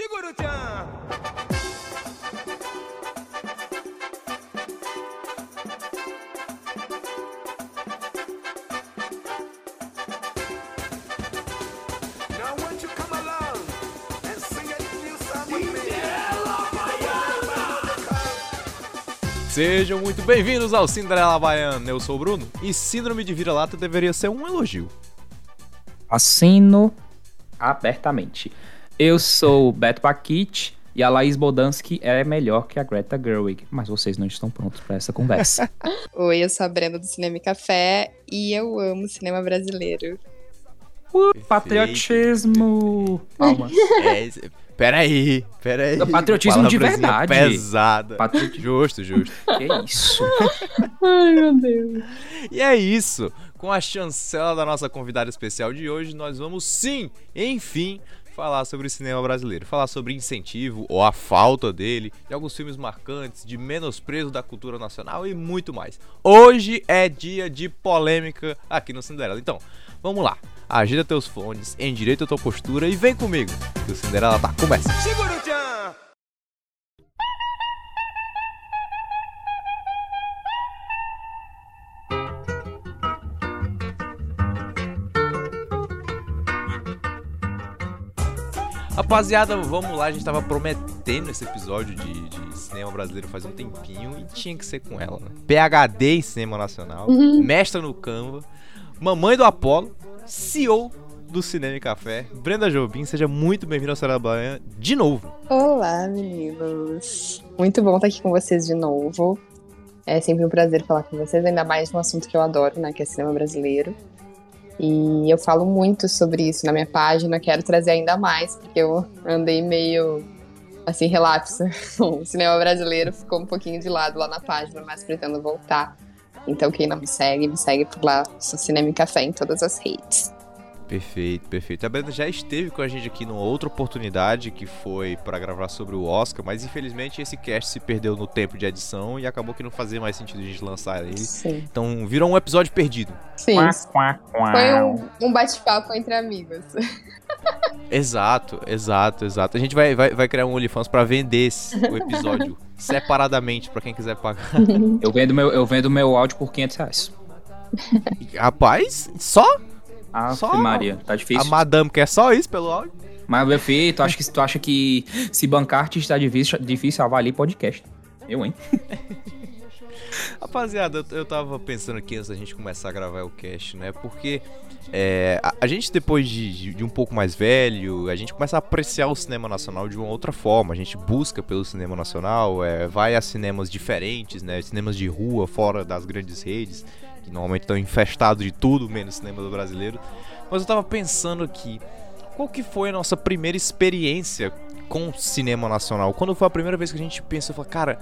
Segura-chan! Now won't you come along and sing a new song with me? Sejam muito bem-vindos ao Cinderela Baiana. Eu sou o Bruno e síndrome de vira-lata deveria ser um elogio. Assino abertamente. Eu sou o Beto Paquite e a Laís Bodansky é melhor que a Greta Gerwig, mas vocês não estão prontos para essa conversa. Oi, eu sou a Brenda do Cinema e Café e eu amo cinema brasileiro. Uh, patriotismo! Palmas. É, esse- peraí, peraí. É patriotismo de verdade. Pesada. Patriotismo. Justo, justo. Que isso? Ai, meu Deus. E é isso. Com a chancela da nossa convidada especial de hoje, nós vamos sim, enfim, falar sobre o cinema brasileiro. Falar sobre incentivo ou a falta dele, de alguns filmes marcantes, de menosprezo da cultura nacional e muito mais. Hoje é dia de polêmica aqui no Cinderela. Então, vamos lá. Agita teus fones, endireita tua postura e vem comigo, que o Cinderela tá começando. Segura-chan! Rapaziada, vamos lá, a gente tava prometendo esse episódio de, de cinema brasileiro faz um tempinho e tinha que ser com ela, né? PHD em cinema nacional, mestra no Canva, mamãe do Apolo, CEO do Cinema e Café, Brenda Jobim, seja muito bem-vinda ao Ceará Baiana de novo. Olá, meninos. Muito bom estar aqui com vocês de novo. É sempre um prazer falar com vocês, ainda mais num assunto que eu adoro, né, que é cinema brasileiro. E eu falo muito sobre isso na minha página, quero trazer ainda mais, porque eu andei meio assim, relapso. O cinema brasileiro ficou um pouquinho de lado lá na página, mas pretendo voltar. Então, quem não me segue, me segue por lá, sou Cinema e Café em todas as redes. Perfeito, perfeito. A Brenda já esteve com a gente aqui numa outra oportunidade que foi para gravar sobre o Oscar, mas infelizmente esse cast se perdeu no tempo de edição e acabou que não fazia mais sentido a gente lançar ele. Sim. Então virou um episódio perdido. Sim. Quá, quá, quá. Foi um, um bate-papo entre amigos. Exato, exato, exato. A gente vai, vai, vai criar um OnlyFans pra vender esse, o episódio separadamente pra quem quiser pagar. Eu vendo meu, eu vendo meu áudio por 500 reais. Rapaz, só? Ah, Só- Maria, tá A difícil. madame quer só isso pelo áudio? Mas, meu filho, tu acha que, tu acha que se bancar artista difícil, difícil avalie podcast? Eu, hein? Rapaziada, eu, eu tava pensando aqui antes da gente começar a gravar o cast, né? Porque é, a, a gente, depois de, de- de um pouco mais velho, a gente começa a apreciar o cinema nacional de uma outra forma. A gente busca pelo cinema nacional, é, vai a cinemas diferentes, né? Cinemas de rua, fora das grandes redes, que normalmente estão infestados de tudo, menos cinema do brasileiro. Mas eu tava pensando aqui, qual que foi a nossa primeira experiência com o cinema nacional? Quando foi a primeira vez que a gente pensou, falou, cara,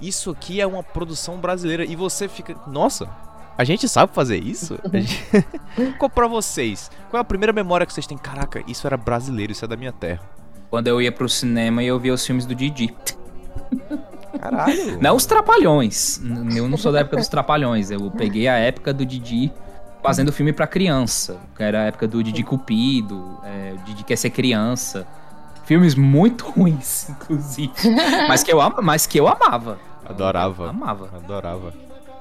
isso aqui é uma produção brasileira e você fica, nossa, a gente sabe fazer isso? Gente- Qual pra vocês? Qual é a primeira memória que vocês têm? Caraca, isso era brasileiro, isso é da minha terra. Quando eu ia pro cinema e eu via os filmes do Didi. Caralho. Não os Trapalhões. Eu não sou da época dos Trapalhões. Eu peguei a época do Didi fazendo filme pra criança. Que era a época do Didi Cupido, é, o Didi Quer Ser Criança. Filmes muito ruins, inclusive. Mas que eu, mas que eu amava. Adorava. Amava. Adorava.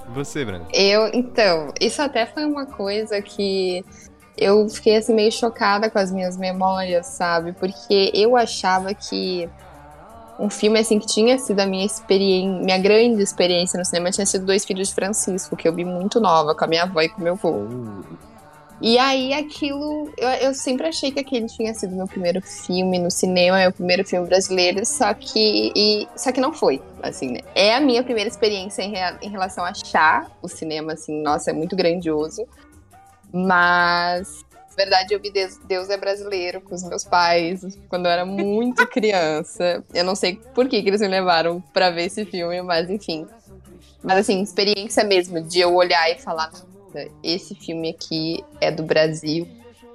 E você, Brenda? Eu, então, isso até foi uma coisa que eu fiquei assim meio chocada com as minhas memórias, sabe? Porque eu achava que um filme assim que tinha sido a minha experiência, minha grande experiência no cinema tinha sido Dois Filhos de Francisco, que eu vi muito nova com a minha avó e com meu avô. E aí aquilo, eu, eu sempre achei que aquele tinha sido meu primeiro filme no cinema, meu primeiro filme brasileiro, só que e, só que não foi, assim, né? É a minha primeira experiência em, rea- em relação a achar o cinema, assim, nossa, é muito grandioso. Mas, verdade, eu vi Deus, é Brasileiro com os meus pais quando eu era muito criança. Eu não sei por que, que eles me levaram pra ver esse filme, mas enfim. Mas assim, experiência mesmo de eu olhar e falar, "Nossa, esse filme aqui é do Brasil.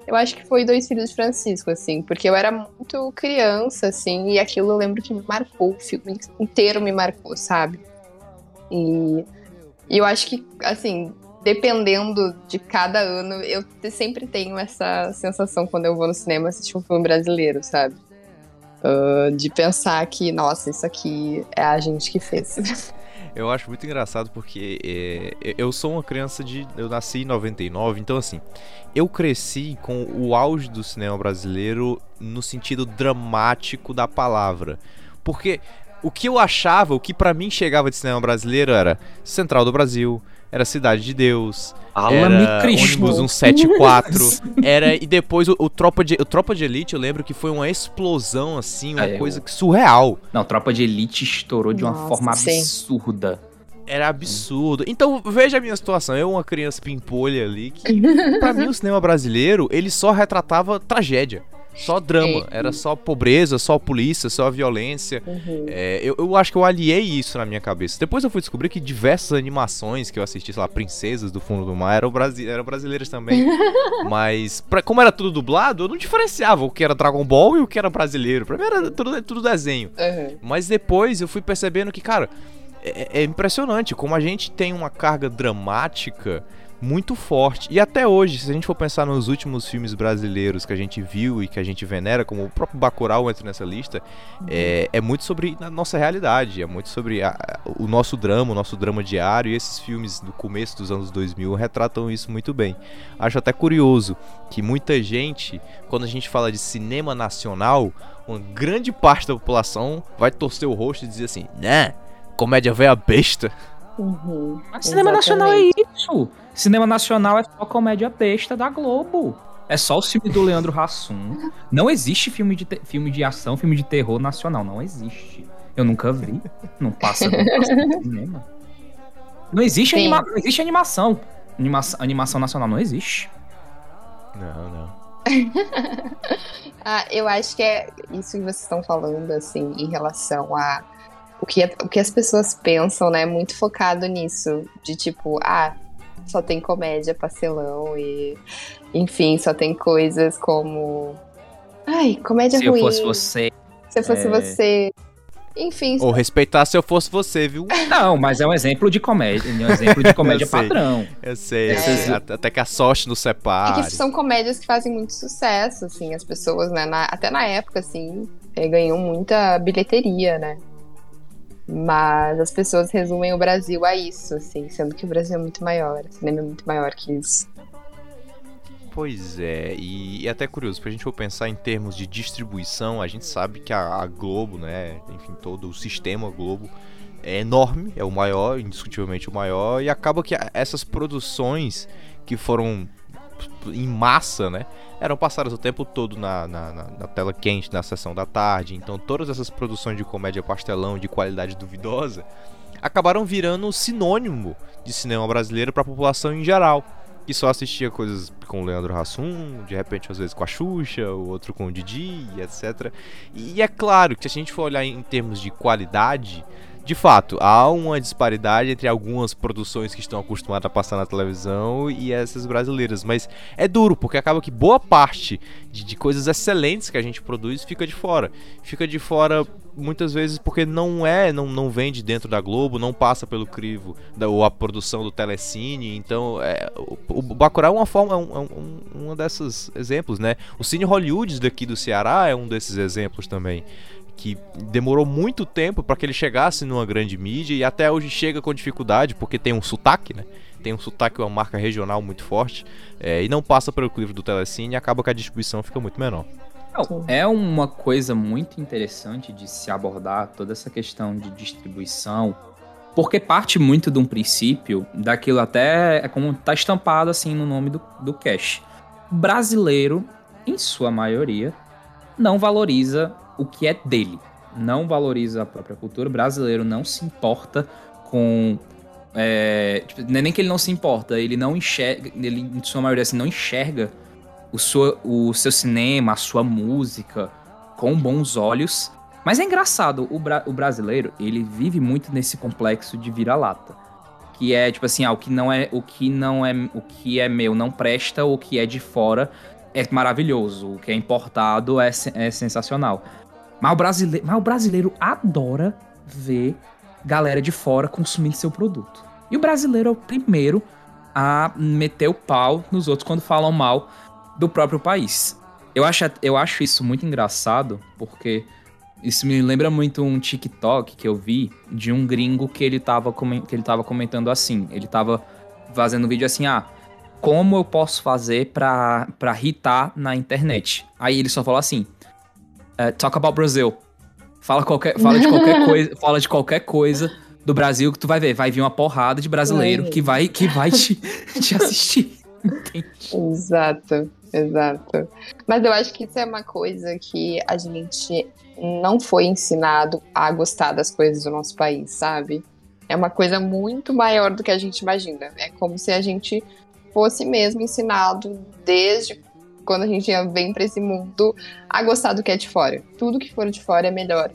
Eu acho que foi Dois Filhos de Francisco, assim, porque eu era muito criança, assim, e aquilo eu lembro que me marcou, o filme inteiro me marcou, sabe? E, e eu acho que, assim, dependendo de cada ano, eu sempre tenho essa sensação quando eu vou no cinema assistir um filme brasileiro, sabe? ah, de pensar que, nossa, isso aqui é a gente que fez. Eu acho muito engraçado porque é, eu sou uma criança de. Eu nasci em 99, então assim. Eu cresci com o auge do cinema brasileiro no sentido dramático da palavra. Porque o que eu achava, o que pra mim chegava de cinema brasileiro era Central do Brasil, era Cidade de Deus, Fala-me, era Cristo. ônibus 174, era e depois o, o Tropa de o Tropa de Elite, eu lembro que foi uma explosão assim, uma É, coisa que surreal. Não, Tropa de Elite estourou de uma Nossa, forma sim. absurda. Era absurdo. Então, veja a minha situação. Eu, uma criança pimpolha ali, que pra mim o cinema brasileiro, ele só retratava tragédia. Só drama. Sim. Era só pobreza, só polícia, só violência. Uhum. É, eu, eu acho que eu aliei isso na minha cabeça. Depois eu fui descobrir que diversas animações que eu assisti, sei lá, Princesas do Fundo do Mar, eram, brasi eram brasileiras também. Mas, pra- como era tudo dublado, eu não diferenciava o que era Dragon Ball e o que era brasileiro. Pra mim era tudo, tudo desenho. Uhum. Mas depois eu fui percebendo que, cara, é, é impressionante como a gente tem uma carga dramática muito forte. E até hoje, se a gente for pensar nos últimos filmes brasileiros que a gente viu e que a gente venera, como o próprio Bacurau entra nessa lista, é, é muito sobre a nossa realidade, é muito sobre a- o nosso drama, o nosso drama diário. E esses filmes do começo dos anos 2000 retratam isso muito bem. Acho até curioso que muita gente, quando a gente fala de cinema nacional, uma grande parte da população vai torcer o rosto e dizer assim, né? Comédia velha besta. Uhum. Mas cinema nacional é isso. Cinema nacional é só comédia besta da Globo. É só o filme do Leandro Hassum. Não existe filme de, filme de ação, filme de terror nacional. Não existe. Eu nunca vi. Não passa, não passa no cinema. Não existe, anima- não existe animação. Anima animação nacional não existe. Não, não. Ah, eu acho que é isso que vocês estão falando, assim, em relação a o que, o que as pessoas pensam, né? Muito focado nisso. De tipo, ah, só tem comédia, pastelão e. Enfim, só tem coisas como. Ai, comédia Se ruim. eu fosse você. Se eu fosse é. você. Enfim, Ou respeitar se eu fosse você, viu? Não, mas é um exemplo de comédia. É um exemplo de comédia Eu sei. padrão. Eu sei, eu É. sei. Até até que a sorte nos É separe. que são comédias que fazem muito sucesso, assim, as pessoas, né? na- até na época, assim, eh, ganham muita bilheteria, né? Mas as pessoas resumem o Brasil a isso, assim, sendo que o Brasil é muito maior, o cinema é muito maior que isso. Pois é, e, e até curioso, pra gente for pensar em termos de distribuição, a gente sabe que a, a Globo, né, enfim, todo o sistema Globo é enorme, é o maior, indiscutivelmente o maior, e acaba que essas produções que foram em massa, né, eram passadas o tempo todo na, na, na- tela quente, na sessão da tarde, então todas essas produções de comédia pastelão de qualidade duvidosa acabaram virando sinônimo de cinema brasileiro pra população em geral que só assistia coisas com o Leandro Hassum, de repente às vezes com a Xuxa, o outro com o Didi, etc. E é claro que se a gente for olhar em termos de qualidade, de fato, há uma disparidade entre algumas produções que estão acostumadas a passar na televisão e essas brasileiras, mas é duro, porque acaba que boa parte de, de coisas excelentes que a gente produz fica de fora. Fica de fora muitas vezes porque não é, não, não vende dentro da Globo, não passa pelo crivo da ou a produção do Telecine, então é, o, o Bacurau é uma forma, é um, é um, uma desses exemplos, né? O Cine Hollywood daqui do Ceará é um desses exemplos também, que demorou muito tempo para que ele chegasse numa grande mídia e até hoje chega com dificuldade porque tem um sotaque, né? Tem um sotaque, uma marca regional muito forte é, e não passa pelo crivo do Telecine e acaba que a distribuição fica muito menor. É uma coisa muito interessante de se abordar toda essa questão de distribuição, porque parte muito de um princípio daquilo até é como tá estampado assim no nome do, do cash. Brasileiro, em sua maioria, não valoriza o que é dele, não valoriza a própria cultura. O brasileiro não se importa com é, tipo, é nem que ele não se importa, ele não enxerga, ele em sua maioria assim, não enxerga o, sua, o seu cinema, a sua música com bons olhos. Mas é engraçado, o, bra- o brasileiro, ele vive muito nesse complexo de vira-lata. Que é tipo assim, ah, o que não é, o que não é, o que é meu não presta, o que é de fora é maravilhoso, o que é importado é, é sensacional. Mas o, brasileiro, mas o brasileiro adora ver galera de fora consumindo seu produto. E o brasileiro é o primeiro a meter o pau nos outros quando falam mal do próprio país. Eu acho, eu acho isso muito engraçado, porque Isso me lembra muito um TikTok que eu vi de um gringo que ele tava, que ele tava comentando assim. Ele tava fazendo um vídeo assim, ah, como eu posso fazer pra, pra hitar na internet? Aí ele só falou assim, eh, talk about Brazil. Fala, qualquer, fala de qualquer coisa, fala de qualquer coisa do Brasil que tu vai ver. Vai vir uma porrada de brasileiro que vai, que vai te, te assistir. Entende? Exato, exato. Mas eu acho que isso é uma coisa que a gente não foi ensinado a gostar das coisas do nosso país, sabe? É uma coisa muito maior do que a gente imagina. É como se a gente fosse mesmo ensinado desde quando a gente vem pra esse mundo a gostar do que é de fora. Tudo que for de fora é melhor.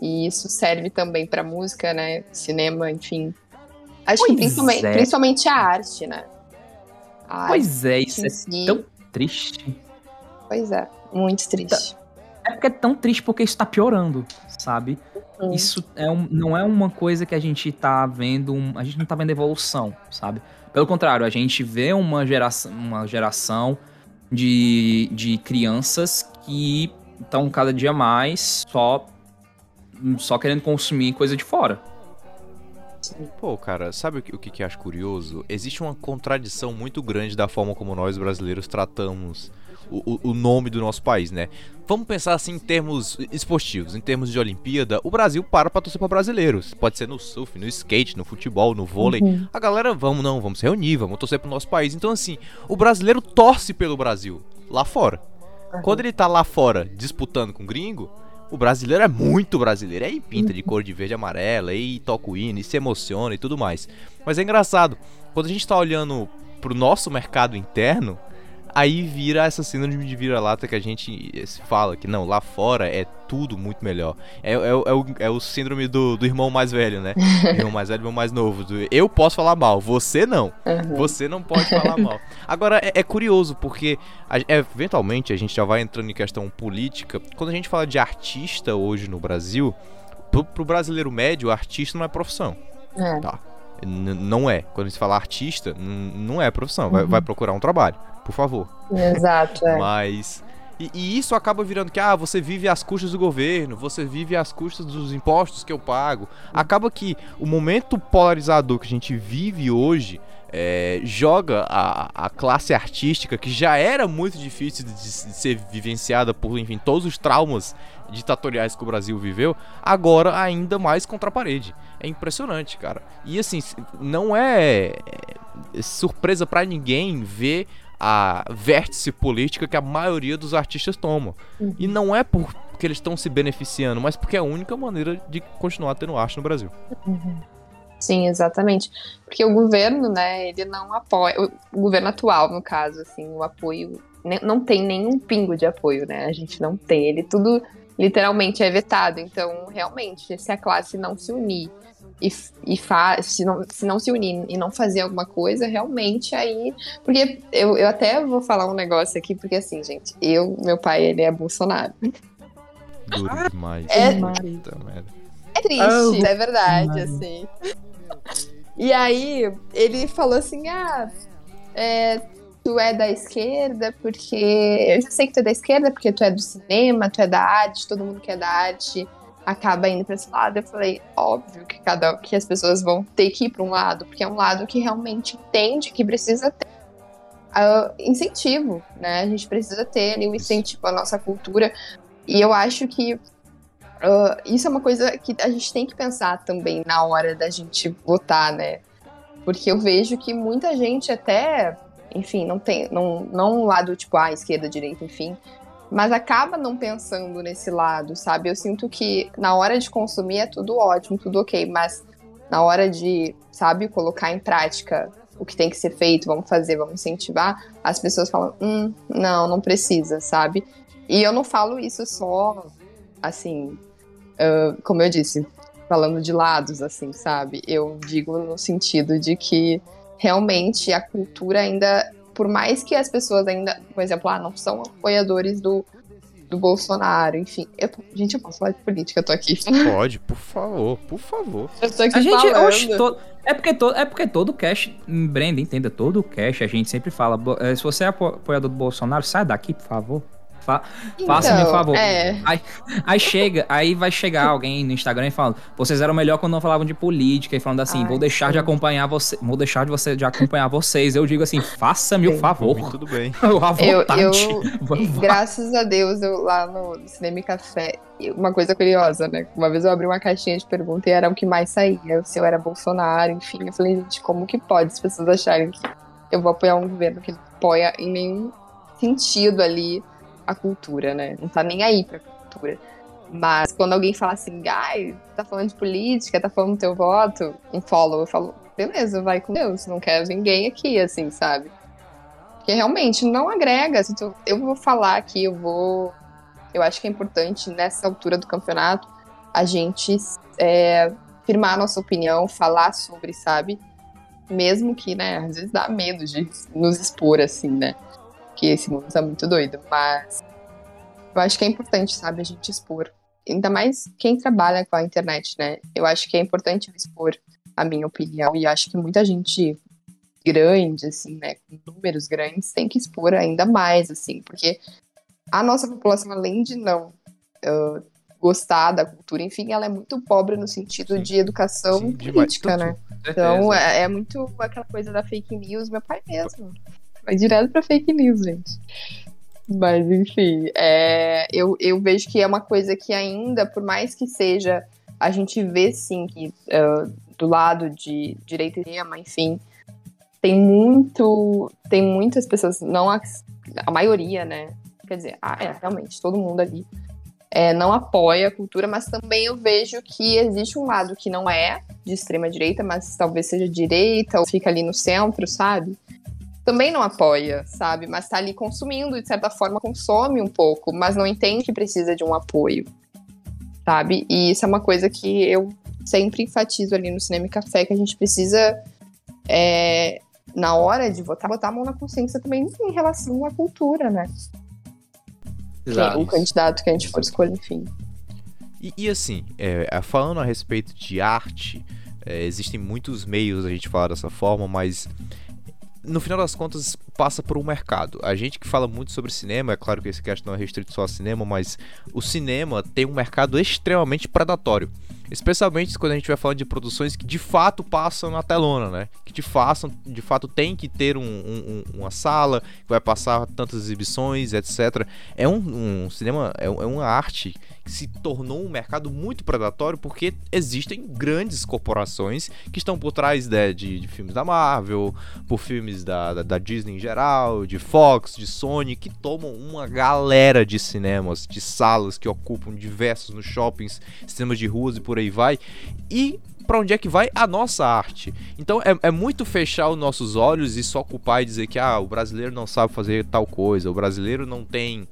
E isso serve também pra música, né? Cinema, enfim. Acho que Pois principalmente, é. principalmente a arte, né? A Pois é, arte isso em é si. tão triste. Pois é, muito triste. É porque é tão triste porque isso tá piorando, sabe? Hum. Isso é um- não é uma coisa que a gente tá vendo, a gente não tá vendo evolução, sabe? Pelo contrário, a gente vê uma geração, uma geração de, de crianças que estão cada dia mais só, só querendo consumir coisa de fora. Pô, cara, sabe o que, o que acho curioso? Existe uma contradição muito grande da forma como nós brasileiros tratamos o, o- nome do nosso país, né? Vamos pensar assim em termos esportivos, em termos de Olimpíada, o Brasil para pra torcer pra brasileiros. Pode ser no surf, no skate, no futebol, no vôlei. Uhum. A galera, vamos não, vamos se reunir, vamos torcer pro nosso país. Então, assim, o brasileiro torce pelo Brasil lá fora. Quando ele tá lá fora disputando com o gringo, o brasileiro é muito brasileiro. Aí pinta de cor de verde e amarela, aí toca o hino, e se emociona e tudo mais. Mas é engraçado, quando a gente tá olhando pro nosso mercado interno, aí vira essa síndrome de vira-lata que a gente eh, se fala, que não, lá fora é tudo muito melhor. É, é, o- é o, é o síndrome do, do irmão mais velho, né? irmão mais velho, irmão mais novo. Do, eu posso falar mal, você não. Uhum. Você não pode falar mal. Agora, é, é curioso, porque a- eventualmente a gente já vai entrando em questão política. Quando a gente fala de artista hoje no Brasil, pro, pro brasileiro médio, artista não é profissão. É. Tá. N- não é. Quando se fala artista, não é profissão. Vai, Uhum. vai procurar um trabalho, por favor. Exato, é. Mas. E, e isso acaba virando que, ah, você vive às custas do governo, você vive às custas dos impostos que eu pago. Acaba que o momento polarizador que a gente vive hoje é, joga a, a classe artística, que já era muito difícil de, de ser vivenciada por, enfim, todos os traumas ditatoriais que o Brasil viveu, agora ainda mais contra a parede. É impressionante, cara. E assim, não é é surpresa pra ninguém ver a vértice política que a maioria dos artistas toma. E não é por- porque eles estão se beneficiando, mas porque é a única maneira de continuar tendo arte no Brasil. Sim, exatamente. Porque o governo, né, ele não apoia. O governo atual, no caso, assim, o apoio. Não tem nenhum pingo de apoio, né? A gente não tem. Ele tudo literalmente é vetado. Então, realmente, se a classe não se unir e, e fa se, não, se não se unir e não fazer alguma coisa, realmente aí. Porque eu, eu até vou falar um negócio aqui, porque assim, gente, eu, meu pai, ele é Bolsonaro. Duro demais. É-. É triste, Ah, é verdade, assim. E aí, ele falou assim: ah, é, tu é da esquerda porque. Eu já sei que tu é da esquerda porque tu é do cinema, tu é da arte, todo mundo que é da arte acaba indo pra esse lado. Eu falei: óbvio que, cada, que as pessoas vão ter que ir pra um lado, porque é um lado que realmente entende que precisa ter. ah, incentivo, né? A gente precisa ter ali um incentivo à nossa cultura. E eu acho que ah, isso é uma coisa que a gente tem que pensar também na hora da gente votar, né? Porque eu vejo que muita gente até, enfim, não tem, não, não um lado tipo, ah, esquerda, direita, enfim, mas acaba não pensando nesse lado, sabe? Eu sinto que na hora de consumir é tudo ótimo, tudo ok, mas na hora de, sabe, colocar em prática o que tem que ser feito, vamos fazer, vamos incentivar, as pessoas falam, hum, não, não precisa, sabe? E eu não falo isso só, assim, ah, como eu disse, falando de lados, assim, sabe? Eu digo no sentido de que realmente a cultura ainda, por mais que as pessoas ainda, por exemplo, ah, não são apoiadores do, do Bolsonaro, enfim. Eu, gente, eu posso falar de política, eu tô aqui. Pode, por favor, por favor. Eu tô aqui A gente, falando. oxe, to- é, porque to- é porque todo cash, Brenda, entenda, todo cash a gente sempre fala, "Bo- eh, se você é apo- apoiador do Bolsonaro, sai daqui, por favor. Fa Faça-me um Então, favor. É, Aí, aí chega, aí vai chegar alguém no Instagram e falando, vocês eram melhor quando não falavam de política e falando assim, Ai, vou deixar de sim. acompanhar você, vou deixar de você de acompanhar vocês. Eu digo assim, faça-me o favor. Tudo bem. À eu, vontade. eu Vamos- graças a Deus, eu lá no Cinema e Café, uma coisa curiosa, né? Uma vez eu abri uma caixinha de perguntas e era o que mais saía, se eu era Bolsonaro, enfim. Eu falei, gente, como que pode as pessoas acharem que eu vou apoiar um governo que não apoia em nenhum sentido ali a cultura, né? Não tá nem aí pra cultura. Mas quando alguém fala assim, ai, tá falando de política, tá falando do teu voto, um follow, eu falo, beleza, vai com Deus, não quero ninguém aqui, assim, sabe? Porque realmente não agrega. Se tu- eu vou falar aqui, eu vou. Eu acho que é importante nessa altura do campeonato a gente é, firmar nossa opinião, falar sobre, sabe? Mesmo que, né, às vezes dá medo de nos expor assim, né? Que esse mundo tá muito doido. Mas eu acho que é importante, sabe, a gente expor. Ainda mais quem trabalha com a internet, né? Eu acho que é importante eu expor a minha opinião. E acho que muita gente grande, assim, né, com números grandes, tem que expor ainda mais, assim, porque a nossa população, além de não ah, gostar da cultura, enfim, ela é muito pobre no sentido Sim. de educação Sim, demais. política, Tanto- né? certeza. Então, é, é muito aquela coisa da fake news, meu pai mesmo. Vai direto pra fake news, gente. Mas, enfim, é, eu, eu vejo que é uma coisa que ainda, por mais que seja, a gente vê sim que ah, do lado de direita e extrema, enfim, tem muito. Tem muitas pessoas, não a, a maioria, né? Quer dizer, ah, é, realmente, todo mundo ali é, não apoia a cultura, mas também eu vejo que existe um lado que não é de extrema direita, mas talvez seja direita ou fica ali no centro, sabe? Também não apoia, sabe? Mas tá ali consumindo, de certa forma consome um pouco, mas não entende que precisa de um apoio, sabe? E isso é uma coisa que eu sempre enfatizo ali no Cinema e Café, que a gente precisa, é, na hora de votar, botar a mão na consciência também em relação à cultura, né? É Exato. o candidato que a gente for escolher, enfim. E, e assim, é, é, falando a respeito de arte, é, existem muitos meios a gente falar dessa forma, mas no final das contas passa por um mercado. A gente que fala muito sobre cinema, é claro que esse cast não é restrito só a cinema, mas o cinema tem um mercado extremamente predatório. Especialmente quando a gente vai falando de produções que de fato passam na telona, né? Que de fato, de fato tem que ter um- um- um- uma sala, que vai passar tantas exibições, etc. É um, um cinema, é, é uma arte se tornou um mercado muito predatório porque existem grandes corporações que estão por trás né, de, de filmes da Marvel, por filmes da, da, da Disney em geral, de Fox, de Sony, que tomam uma galera de cinemas, de salas que ocupam diversos nos shoppings, cinemas de ruas e por aí vai. E pra onde é que vai a nossa arte? Então é, é muito fechar os nossos olhos e só ocupar e dizer que ah, o brasileiro não sabe fazer tal coisa, o brasileiro não tem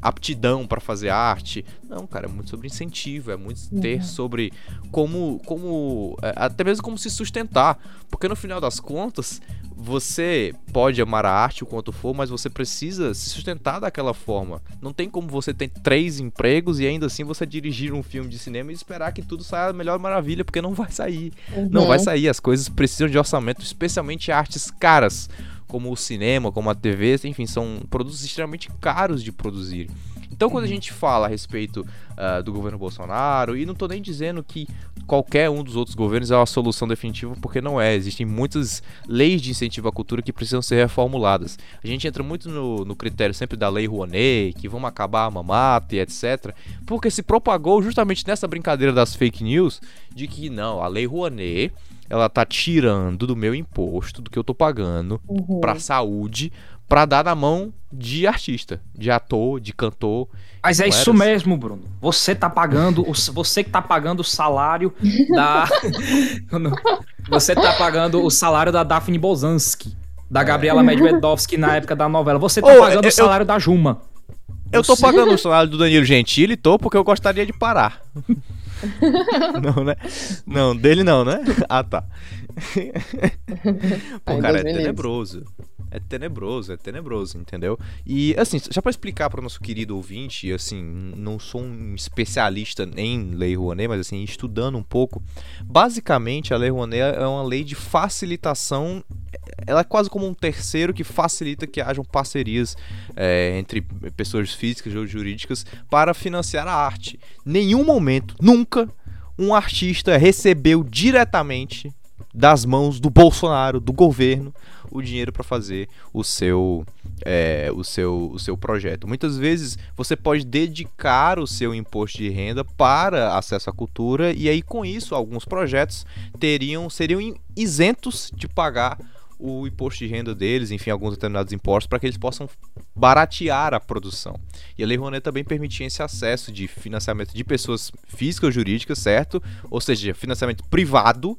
aptidão para fazer arte. Não, cara, é muito sobre incentivo, é muito ter sobre como, como é, até mesmo como se sustentar, porque no final das contas você pode amar a arte o quanto for, mas você precisa se sustentar daquela forma. Não tem como você ter três empregos e ainda assim você dirigir um filme de cinema e esperar que tudo saia a melhor maravilha, porque não vai sair. Não Uhum. vai sair, as coisas precisam de orçamento, especialmente artes caras, como o cinema, como a TV, enfim, são produtos extremamente caros de produzir. Então, quando a gente fala a respeito ah, do governo Bolsonaro, e não tô nem dizendo que qualquer um dos outros governos é uma solução definitiva, porque não é. Existem muitas leis de incentivo à cultura que precisam ser reformuladas. A gente entra muito no, no critério sempre da lei Rouanet, que vamos acabar a mamata e etc. Porque se propagou justamente nessa brincadeira das fake news de que não, a lei Rouanet ela tá tirando do meu imposto, do que eu tô pagando, Uhum. pra saúde, pra dar na mão de artista, de ator, de cantor. Mas é isso mesmo, Bruno. Você tá pagando, o- você que tá pagando o salário da. você tá pagando o salário da Daphne Bozansky, da Gabriela Medvedovsky na época da novela. Você tá Ô, pagando eu- o salário da Juma. Eu tô pagando o salário do Danilo Gentili, tô, porque eu gostaria de parar. não, né? Não, dele não, né? Ah, tá. Pô, Ai, cara, é Deus tenebroso. É tenebroso, é tenebroso, entendeu? E assim, já para explicar para o nosso querido ouvinte, assim, não sou um especialista em Lei Rouanet, mas assim, estudando um pouco, basicamente a Lei Rouanet é uma lei de facilitação ela é quase como um terceiro que facilita que hajam parcerias é, entre pessoas físicas ou jurídicas para financiar a arte. Nenhum momento, nunca, um artista recebeu diretamente das mãos do Bolsonaro, do governo, o dinheiro para fazer o seu, é, o, seu, o seu projeto. Muitas vezes você pode dedicar o seu imposto de renda para acesso à cultura e aí com isso alguns projetos teriam seriam isentos de pagar o imposto de renda deles, enfim, alguns determinados impostos, para que eles possam baratear a produção. E a Lei Rouanet também permitia esse acesso de financiamento de pessoas físicas ou jurídicas, certo? Ou seja, financiamento privado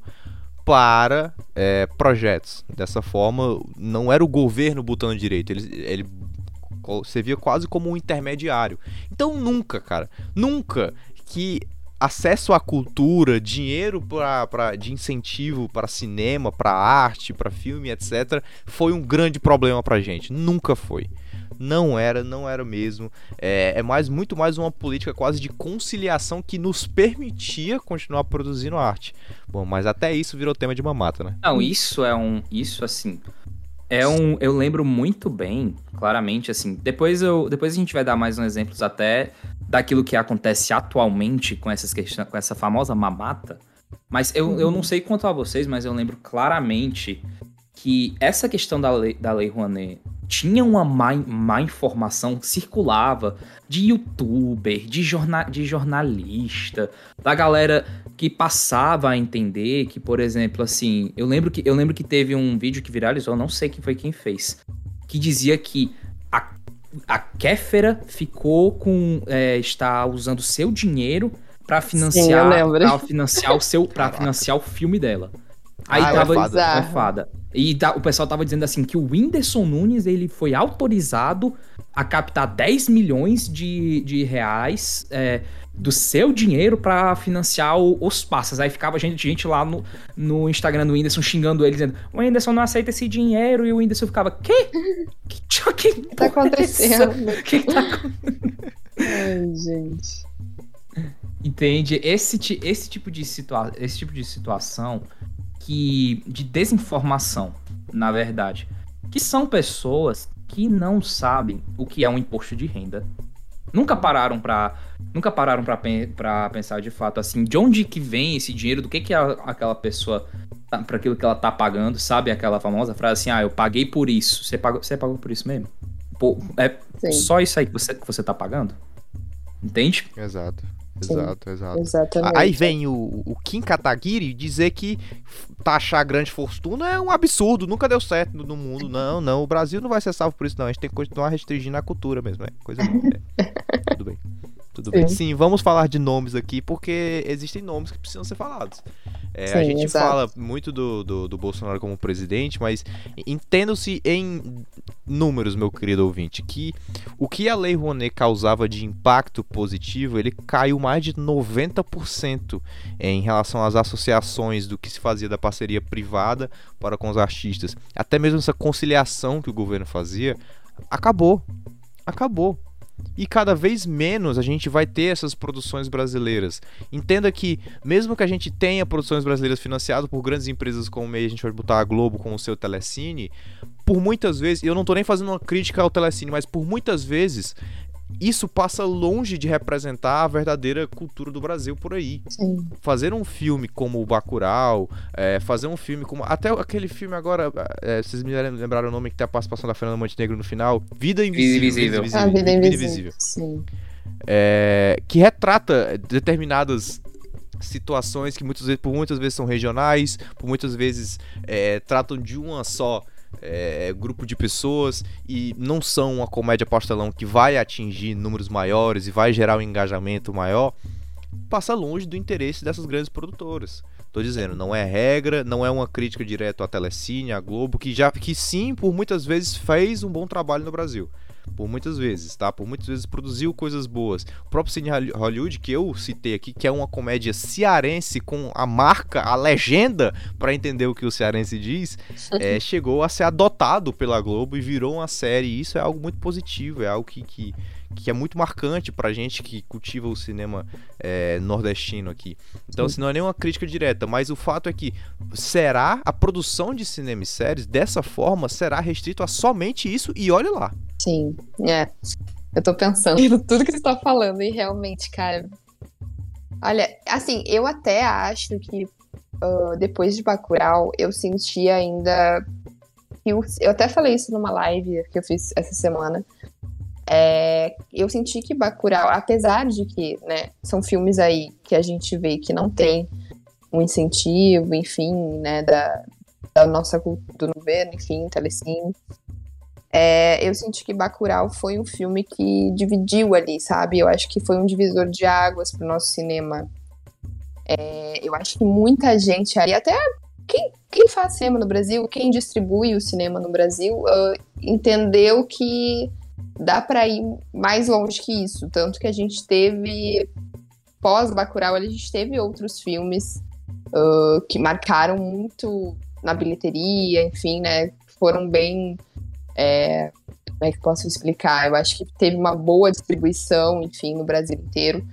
para é, projetos. Dessa forma, não era o governo botando direito, ele, ele servia quase como um intermediário. Então nunca, cara, nunca que acesso à cultura, dinheiro pra, pra, de incentivo para cinema, para arte, para filme, etc., foi um grande problema pra gente. Nunca foi. Não era, não era mesmo. É, é mais muito mais uma política quase de conciliação que nos permitia continuar produzindo arte. Bom, mas até isso virou tema de mamata, né? Não, isso é um. Isso assim. É um. Eu lembro muito bem, claramente, assim. Depois, eu, depois a gente vai dar mais uns exemplos até daquilo que acontece atualmente com, essas questões, com essa famosa mamata. Mas eu, eu não sei quanto a vocês, mas eu lembro claramente que essa questão da lei, da lei Rouanet tinha uma má, má informação circulava de youtuber, de, jorna, de jornalista, da galera que passava a entender que, por exemplo, assim, eu lembro que eu lembro que teve um vídeo que viralizou, não sei quem foi quem fez, que dizia que a, a Kéfera ficou com é, está usando seu dinheiro para financiar, para financiar o seu, para financiar o filme dela. Aí ah, tava é fada. É fada. E tá, o pessoal tava dizendo assim que o Whindersson Nunes ele foi autorizado a captar 10 milhões de, de reais é, do seu dinheiro para financiar o, os passos. Aí ficava gente, gente lá no, no Instagram do Whindersson xingando ele, dizendo: o Whindersson não aceita esse dinheiro. E o Whindersson ficava: Quê? Que, que, que tá é acontecendo? O que, que tá acontecendo? Ai, gente. Entende? Esse, esse, tipo de situa esse tipo de situação que de desinformação, na verdade, que são pessoas que não sabem o que é um imposto de renda. Nunca pararam para nunca pararam para pensar de fato assim, de onde que vem esse dinheiro, do que que a, aquela pessoa tá, para aquilo que ela tá pagando, sabe aquela famosa frase assim: "Ah, eu paguei por isso". Você pagou, você pagou por isso mesmo? Pô, é Sim. só isso aí que você que você tá pagando? Entende? Exato. Exato, exato. Exatamente. Aí vem o, o Kim Kataguiri dizer que taxar grande fortuna é um absurdo, nunca deu certo no, mundo. Não, não, o Brasil não vai ser salvo por isso, não. A gente tem que continuar restringindo a cultura mesmo, é coisa boa. É. Tudo bem. Tudo Sim. bem. Sim, vamos falar de nomes aqui, porque existem nomes que precisam ser falados. É, Sim, a gente exato. fala muito do, do, do, Bolsonaro como presidente, mas entendo-se em números, meu querido ouvinte, que o que a Lei Rouanet causava de impacto positivo, ele caiu mais de 90% em relação às associações do que se fazia da parceria privada para com os artistas. Até mesmo essa conciliação que o governo fazia, acabou. Acabou e cada vez menos a gente vai ter essas produções brasileiras. Entenda que, mesmo que a gente tenha produções brasileiras financiadas por grandes empresas como a gente vai botar a Globo com o seu Telecine, por muitas vezes, eu não estou nem fazendo uma crítica ao Telecine, mas por muitas vezes isso passa longe de representar a verdadeira cultura do Brasil por aí. Sim. Fazer um filme como o Bacurau, é, fazer um filme como. Até aquele filme agora, é, vocês me lembraram o nome que tem a participação da Fernanda Montenegro no final? Vida Invisível. Invisível. Vida Invisível. Ah, Vida Invisível. Vida Invisível. Sim. É, que retrata determinadas situações que muitas vezes, por muitas vezes são regionais, por muitas vezes é, tratam de uma só é, grupo de pessoas e não são uma comédia pastelão que vai atingir números maiores e vai gerar um engajamento maior, passa longe do interesse dessas grandes produtoras. Tô dizendo, não é regra, não é uma crítica direta à Telecine, à Globo, que já que sim, por muitas vezes fez um bom trabalho no Brasil. Por muitas vezes, tá? Por muitas vezes produziu coisas boas. O próprio Cine Hollywood, que eu citei aqui, que é uma comédia cearense com a marca, a legenda, para entender o que o cearense diz, é, chegou a ser adotado pela Globo e virou uma série. E isso é algo muito positivo, é algo que, que que é muito marcante pra gente que cultiva o cinema é, nordestino aqui. Então, assim, não é nenhuma crítica direta, mas o fato é que será a produção de cinema e séries dessa forma será restrito a somente isso e olha lá. Sim, é. Eu tô pensando em tudo que você tá falando e realmente, cara. Olha, assim, eu até acho que uh, depois de Bacurau eu senti ainda. Eu, eu até falei isso numa live que eu fiz essa semana é, eu senti que Bacurau, apesar de que né, são filmes aí que a gente vê que não tem um incentivo, enfim, né, da, da nossa cultura do governo, enfim, telecine, é, eu senti que Bacurau foi um filme que dividiu ali, sabe? Eu acho que foi um divisor de águas para o nosso cinema. É, eu acho que muita gente aí, até quem, quem faz cinema no Brasil, quem distribui o cinema no Brasil, uh, entendeu que dá para ir mais longe que isso. Tanto que a gente teve, pós-Bacurau, a gente teve outros filmes uh, que marcaram muito na bilheteria, enfim, né? Foram bem. É, como é que posso explicar? Eu acho que teve uma boa distribuição, enfim, no Brasil inteiro.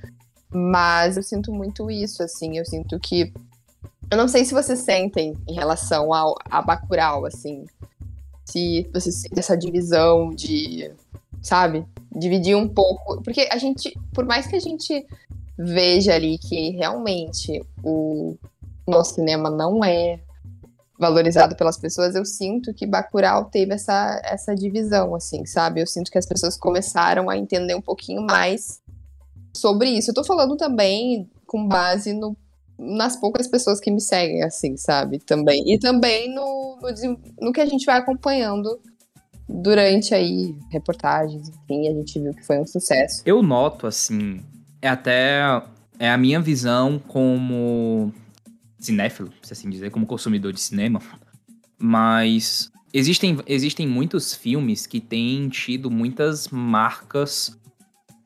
Mas eu sinto muito isso, assim. Eu sinto que. Eu não sei se vocês sentem em relação ao, a Bacurau, assim. Se vocês sentem essa divisão de sabe? Dividir um pouco. Porque a gente, por mais que a gente veja ali que realmente o nosso cinema não é valorizado pelas pessoas, eu sinto que Bacurau teve essa, essa divisão, assim, sabe? Eu sinto que as pessoas começaram a entender um pouquinho mais sobre isso. Eu tô falando também com base no, nas poucas pessoas que me seguem, assim, sabe? Também. E também no, no, no que a gente vai acompanhando durante aí reportagens, enfim, a gente viu que foi um sucesso. Eu noto, assim, é até é a minha visão como cinéfilo, se assim dizer, como consumidor de cinema, mas existem, existem muitos filmes que têm tido muitas marcas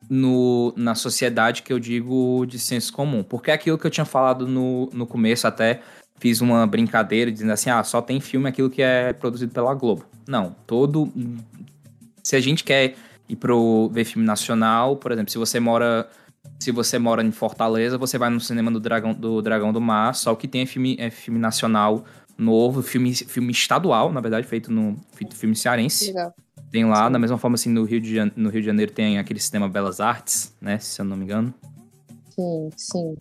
no, na sociedade que eu digo de senso comum. Porque é aquilo que eu tinha falado no, no começo, até fiz uma brincadeira dizendo assim: ah, só tem filme aquilo que é produzido pela Globo. Não, todo. Se a gente quer ir pro ver filme nacional, por exemplo, se você mora. Se você mora em Fortaleza, você vai no cinema do Dragão do, Dragão do Mar, só que tem filme, é filme nacional novo, filme, filme estadual, na verdade, feito no feito filme cearense. Legal. Tem lá, Sim. da mesma forma assim, no Rio, de, no Rio de Janeiro tem aquele cinema Belas Artes, né? Se eu não me engano. Sim, sim.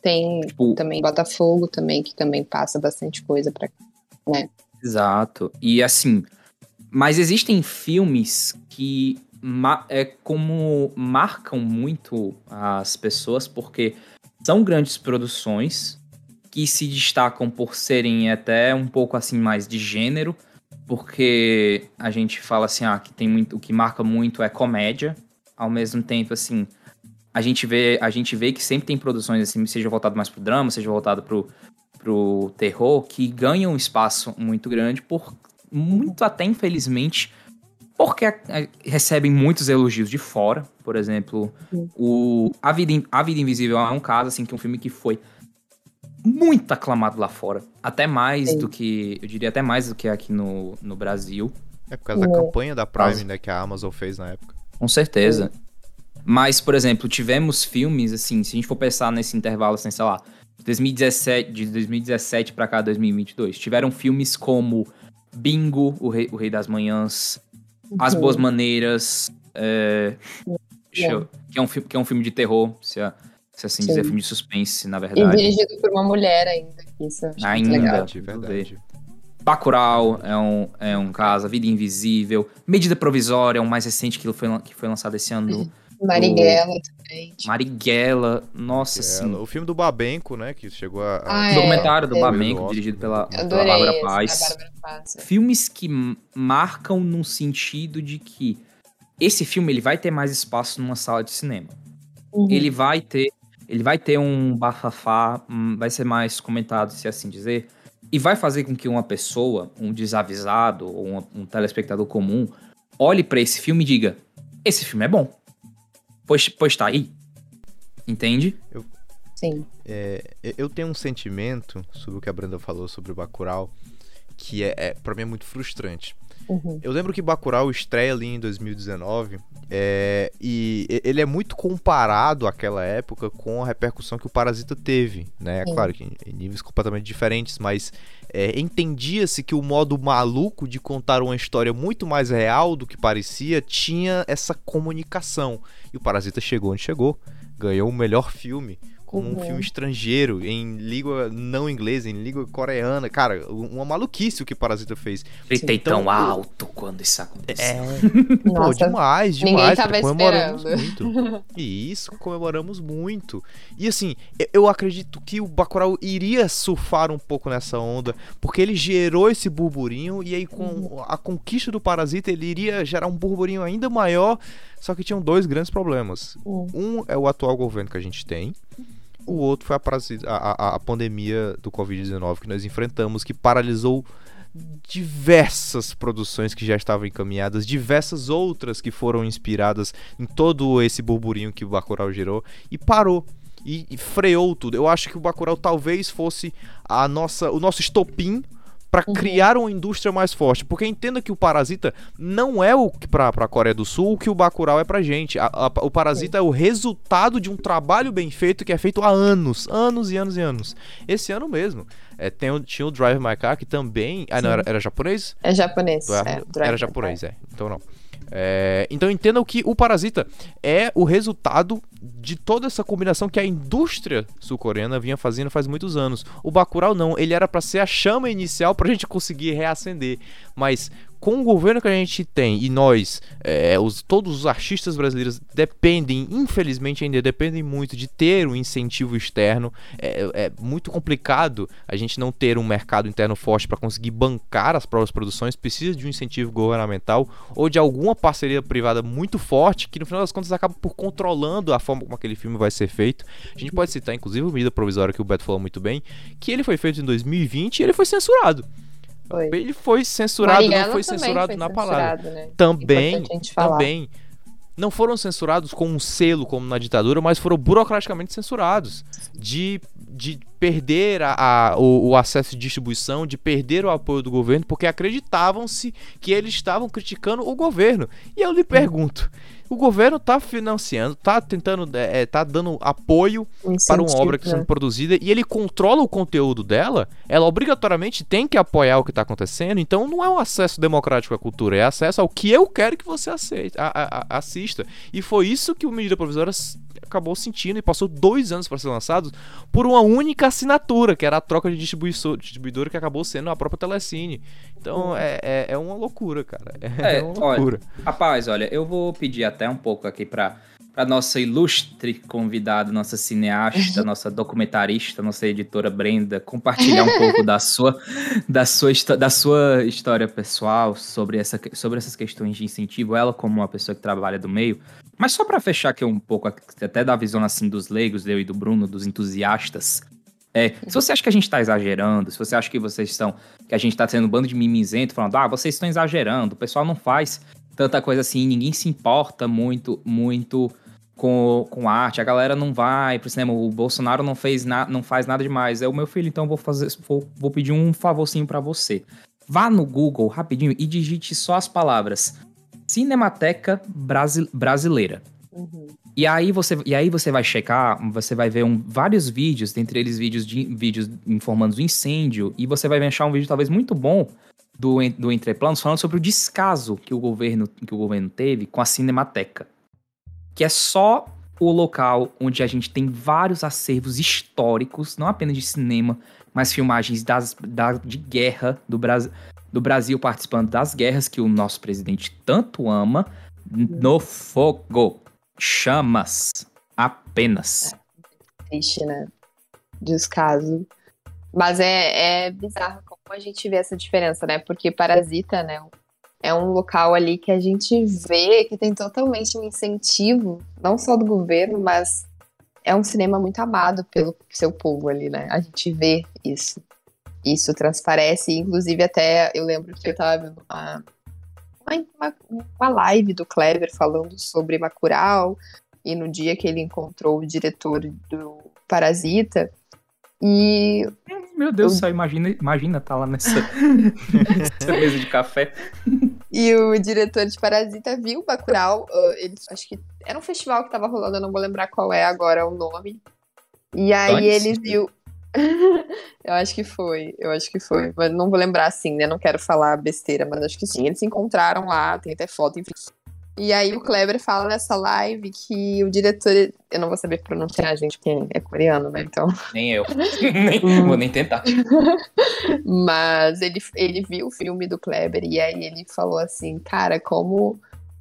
Tem tipo, também Botafogo também, que também passa bastante coisa para né? Exato. E assim, mas existem filmes que é como marcam muito as pessoas porque são grandes produções que se destacam por serem até um pouco assim mais de gênero, porque a gente fala assim, ah, que tem muito, o que marca muito é comédia, ao mesmo tempo assim, a gente vê, a gente vê que sempre tem produções assim, seja voltado mais pro drama, seja voltado pro, pro terror, que ganham um espaço muito grande por muito até infelizmente porque recebem muitos elogios de fora, por exemplo, o a Vida, a Vida Invisível é um caso assim que é um filme que foi muito aclamado lá fora, até mais Sim. do que, eu diria até mais do que aqui no, no Brasil. É por causa da campanha da Prime, né, que a Amazon fez na época. Com certeza. Sim. Mas, por exemplo, tivemos filmes, assim, se a gente for pensar nesse intervalo, assim, sei lá, de 2017, de 2017 pra cá, 2022, tiveram filmes como Bingo, O Rei, o Rei das Manhãs, As Boas Maneiras, é, eu, que, é um, que é um filme de terror, se, se assim Sim. dizer, filme de suspense, na verdade. E dirigido por uma mulher ainda, isso ainda, legal. De verdade. Bacurau é um, é um caso, A Vida Invisível, Medida Provisória, é um mais recente que foi, que foi lançado esse ano. Marighella também. Marighella, nossa, sim. O filme do Babenco, né, que chegou a... Ah, o documentário é, do Babenco, dirigido pela, pela Bárbara Paz. Bárbara Paz. É. Filmes que marcam no sentido de que esse filme ele vai ter mais espaço numa sala de cinema. Uhum. Ele vai ter ele vai ter um bafafá, hum, vai ser mais comentado, se assim dizer, e vai fazer com que uma pessoa, um desavisado ou um, um telespectador comum, olhe para esse filme e diga: esse filme é bom. Pois, pois tá aí. Entende? Sim. É, eu tenho um sentimento sobre o que a Brenda falou sobre o Bacurau que é, é para mim é muito frustrante. Uhum. Eu lembro que Bacurau estreia ali em 2019 é, e ele é muito comparado àquela época com a repercussão que o Parasita teve, né? Sim. Claro que em, em níveis completamente diferentes, mas é, entendia-se que o modo maluco de contar uma história muito mais real do que parecia tinha essa comunicação. E o Parasita chegou onde chegou, ganhou o melhor filme como um Uhum. filme estrangeiro, em língua não inglesa, em língua coreana. Cara, uma maluquice o que Parasita fez. Gritei Então, tão alto quando isso aconteceu. Pô, Nossa, demais, ninguém demais. tava cara, comemoramos esperando. muito. E isso, comemoramos muito. E assim, eu- acredito que o Bacurau iria surfar um pouco nessa onda, porque ele gerou esse burburinho, e aí com a conquista do Parasita, ele iria gerar um burburinho ainda maior, só que tinham dois grandes problemas. Hum. Um é o atual governo que a gente tem, o outro foi a, a, a- pandemia do Covid-19 que nós enfrentamos, que paralisou diversas produções que já estavam encaminhadas, diversas outras que foram inspiradas em todo esse burburinho que o Bacurau gerou e parou. E, e freou tudo. Eu acho que o Bacurau talvez fosse a nossa, o nosso estopim para Uhum. criar uma indústria mais forte, porque entenda que o Parasita não é o que para a Coreia do Sul o que o Bacurau é pra gente. A- a- o Parasita é o resultado de um trabalho bem feito que é feito há anos, anos e anos e anos. Esse ano mesmo. É, tem o- tinha o Drive My Car que também, ah não, era, era japonês? É japonês. É, era japonês, é. Então não. É, então entendam que o Parasita é o resultado de toda essa combinação que a indústria sul-coreana vinha fazendo faz muitos anos. O Bacurau não, ele era pra ser a chama inicial pra gente conseguir reacender, mas com o governo que a gente tem e nós, é, os, todos os artistas brasileiros dependem, infelizmente ainda dependem muito de ter um incentivo externo. É, é muito complicado a gente não ter um mercado interno forte para conseguir bancar as próprias produções. Precisa de um incentivo governamental ou de alguma parceria privada muito forte que no final das contas acaba por controlando a forma como aquele filme vai ser feito. A gente pode citar inclusive a medida provisória que o Beto falou muito bem, que ele foi feito em 2020 e ele foi censurado. Foi. Ele foi censurado, Marighella não foi censurado foi na palavra. censurado, né? Também, também. Não foram censurados com um selo como na ditadura, mas foram burocraticamente censurados. De, de perder a, a- o, o acesso de distribuição, de perder o apoio do governo, porque acreditavam-se que eles estavam criticando o governo. E eu lhe pergunto: o governo está financiando, está tentando, é, é, tá dando apoio para uma Incentivo, obra que está sendo produzida e ele controla o conteúdo dela, ela obrigatoriamente tem que apoiar o que está acontecendo. Então não é um acesso democrático à cultura, é acesso ao que eu quero que você aceite, a- a- a- assista. E foi isso que o medida provisória acabou sentindo e passou dois anos para ser lançado por uma única assinatura, que era a troca de distribuiço- distribuidora que acabou sendo a própria Telecine. Então é, é, é uma loucura, cara. É, É, uma olha, loucura. Rapaz, olha, eu vou pedir até um pouco aqui pra, pra nossa ilustre convidada, nossa cineasta, nossa documentarista, nossa editora Brenda, compartilhar um pouco da sua, da sua, da sua história pessoal sobre, essa, sobre essas questões de incentivo, ela como uma pessoa que trabalha do meio. Mas só pra fechar aqui um pouco, até da visão assim dos leigos, eu e do Bruno, dos entusiastas, é, se você acha que a gente tá exagerando, se você acha que vocês estão. que a gente tá tendo um bando de mimizento falando, ah, vocês estão exagerando, o pessoal não faz tanta coisa assim, ninguém se importa muito, muito com, com arte, a galera não vai pro cinema, o Bolsonaro não fez na, não faz nada demais. É o meu filho, então vou fazer. Vou, vou pedir um favorzinho pra você. Vá no Google rapidinho e digite só as palavras Cinemateca Brasi- Brasileira. Uhum. E aí você, e aí você vai checar, você vai ver um, vários vídeos, dentre eles vídeos de vídeos informando do incêndio, e você vai achar um vídeo talvez muito bom do, do Entreplanos falando sobre o descaso que o governo que o governo teve com a Cinemateca. Que é só o local onde a gente tem vários acervos históricos, não apenas de cinema, mas filmagens das, da, de guerra do, Bras, do Brasil participando das guerras que o nosso presidente tanto ama, no fogo. Chamas. Apenas. triste, né? Descaso. Mas é, é bizarro como a gente vê essa diferença, né? Porque Parasita, né? É um local ali que a gente vê que tem totalmente um incentivo, não só do governo, mas é um cinema muito amado pelo seu povo ali, né? A gente vê isso. Isso transparece, inclusive até eu lembro que eu tava vendo uma, uma, uma live do Kleber falando sobre Bacurau e no dia que ele encontrou o diretor do Parasita. E Meu Deus Eu- céu, imagina, imagina tá lá nessa, nessa mesa de café. E o diretor de Parasita viu Bacurau, uh, ele, acho que era um festival que tava rolando, eu não vou lembrar qual é agora o nome. E aí Antes? ele viu. eu acho que foi, eu acho que foi. Mas não vou lembrar assim, né? Não quero falar besteira, mas acho que sim. Eles se encontraram lá, tem até foto, enfim. E aí o Kleber fala nessa live que o diretor. Eu não vou saber pronunciar, gente, porque é coreano, né? Então. Nem eu. nem, vou nem tentar. Mas ele, ele viu o filme do Kleber e aí ele falou assim, cara, como,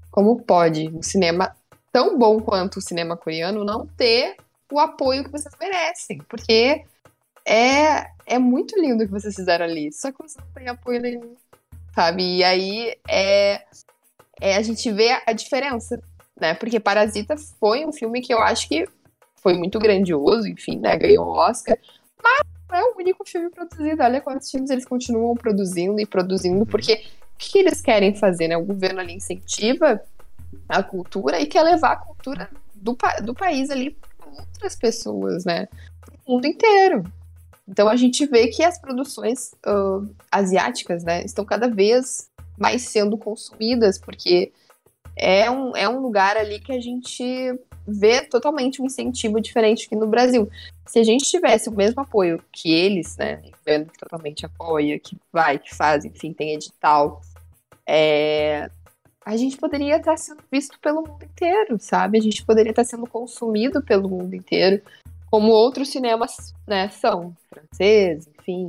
como pode um cinema tão bom quanto o cinema coreano não ter o apoio que vocês merecem? Porque é, é muito lindo o que vocês fizeram ali, só que vocês não têm apoio nenhum, sabe? E aí é, é a gente vê a diferença, né? Porque Parasita foi um filme que eu acho que foi muito grandioso, enfim, né? Ganhou o Oscar não é o único filme produzido. Olha quantos filmes eles continuam produzindo e produzindo, porque o que eles querem fazer, né? O governo ali incentiva a cultura e quer levar a cultura do, do país ali para outras pessoas, né? Pro mundo inteiro. Então a gente vê que as produções ah, asiáticas, né, estão cada vez mais sendo consumidas, porque é um, é um lugar ali que a gente vê totalmente um incentivo diferente aqui no Brasil se a gente tivesse o mesmo apoio que eles, né, o governo que totalmente apoia, que vai, que faz, enfim, tem edital, é, a gente poderia estar sendo visto pelo mundo inteiro, sabe? A gente poderia estar sendo consumido pelo mundo inteiro, como outros cinemas, né, são, franceses, enfim.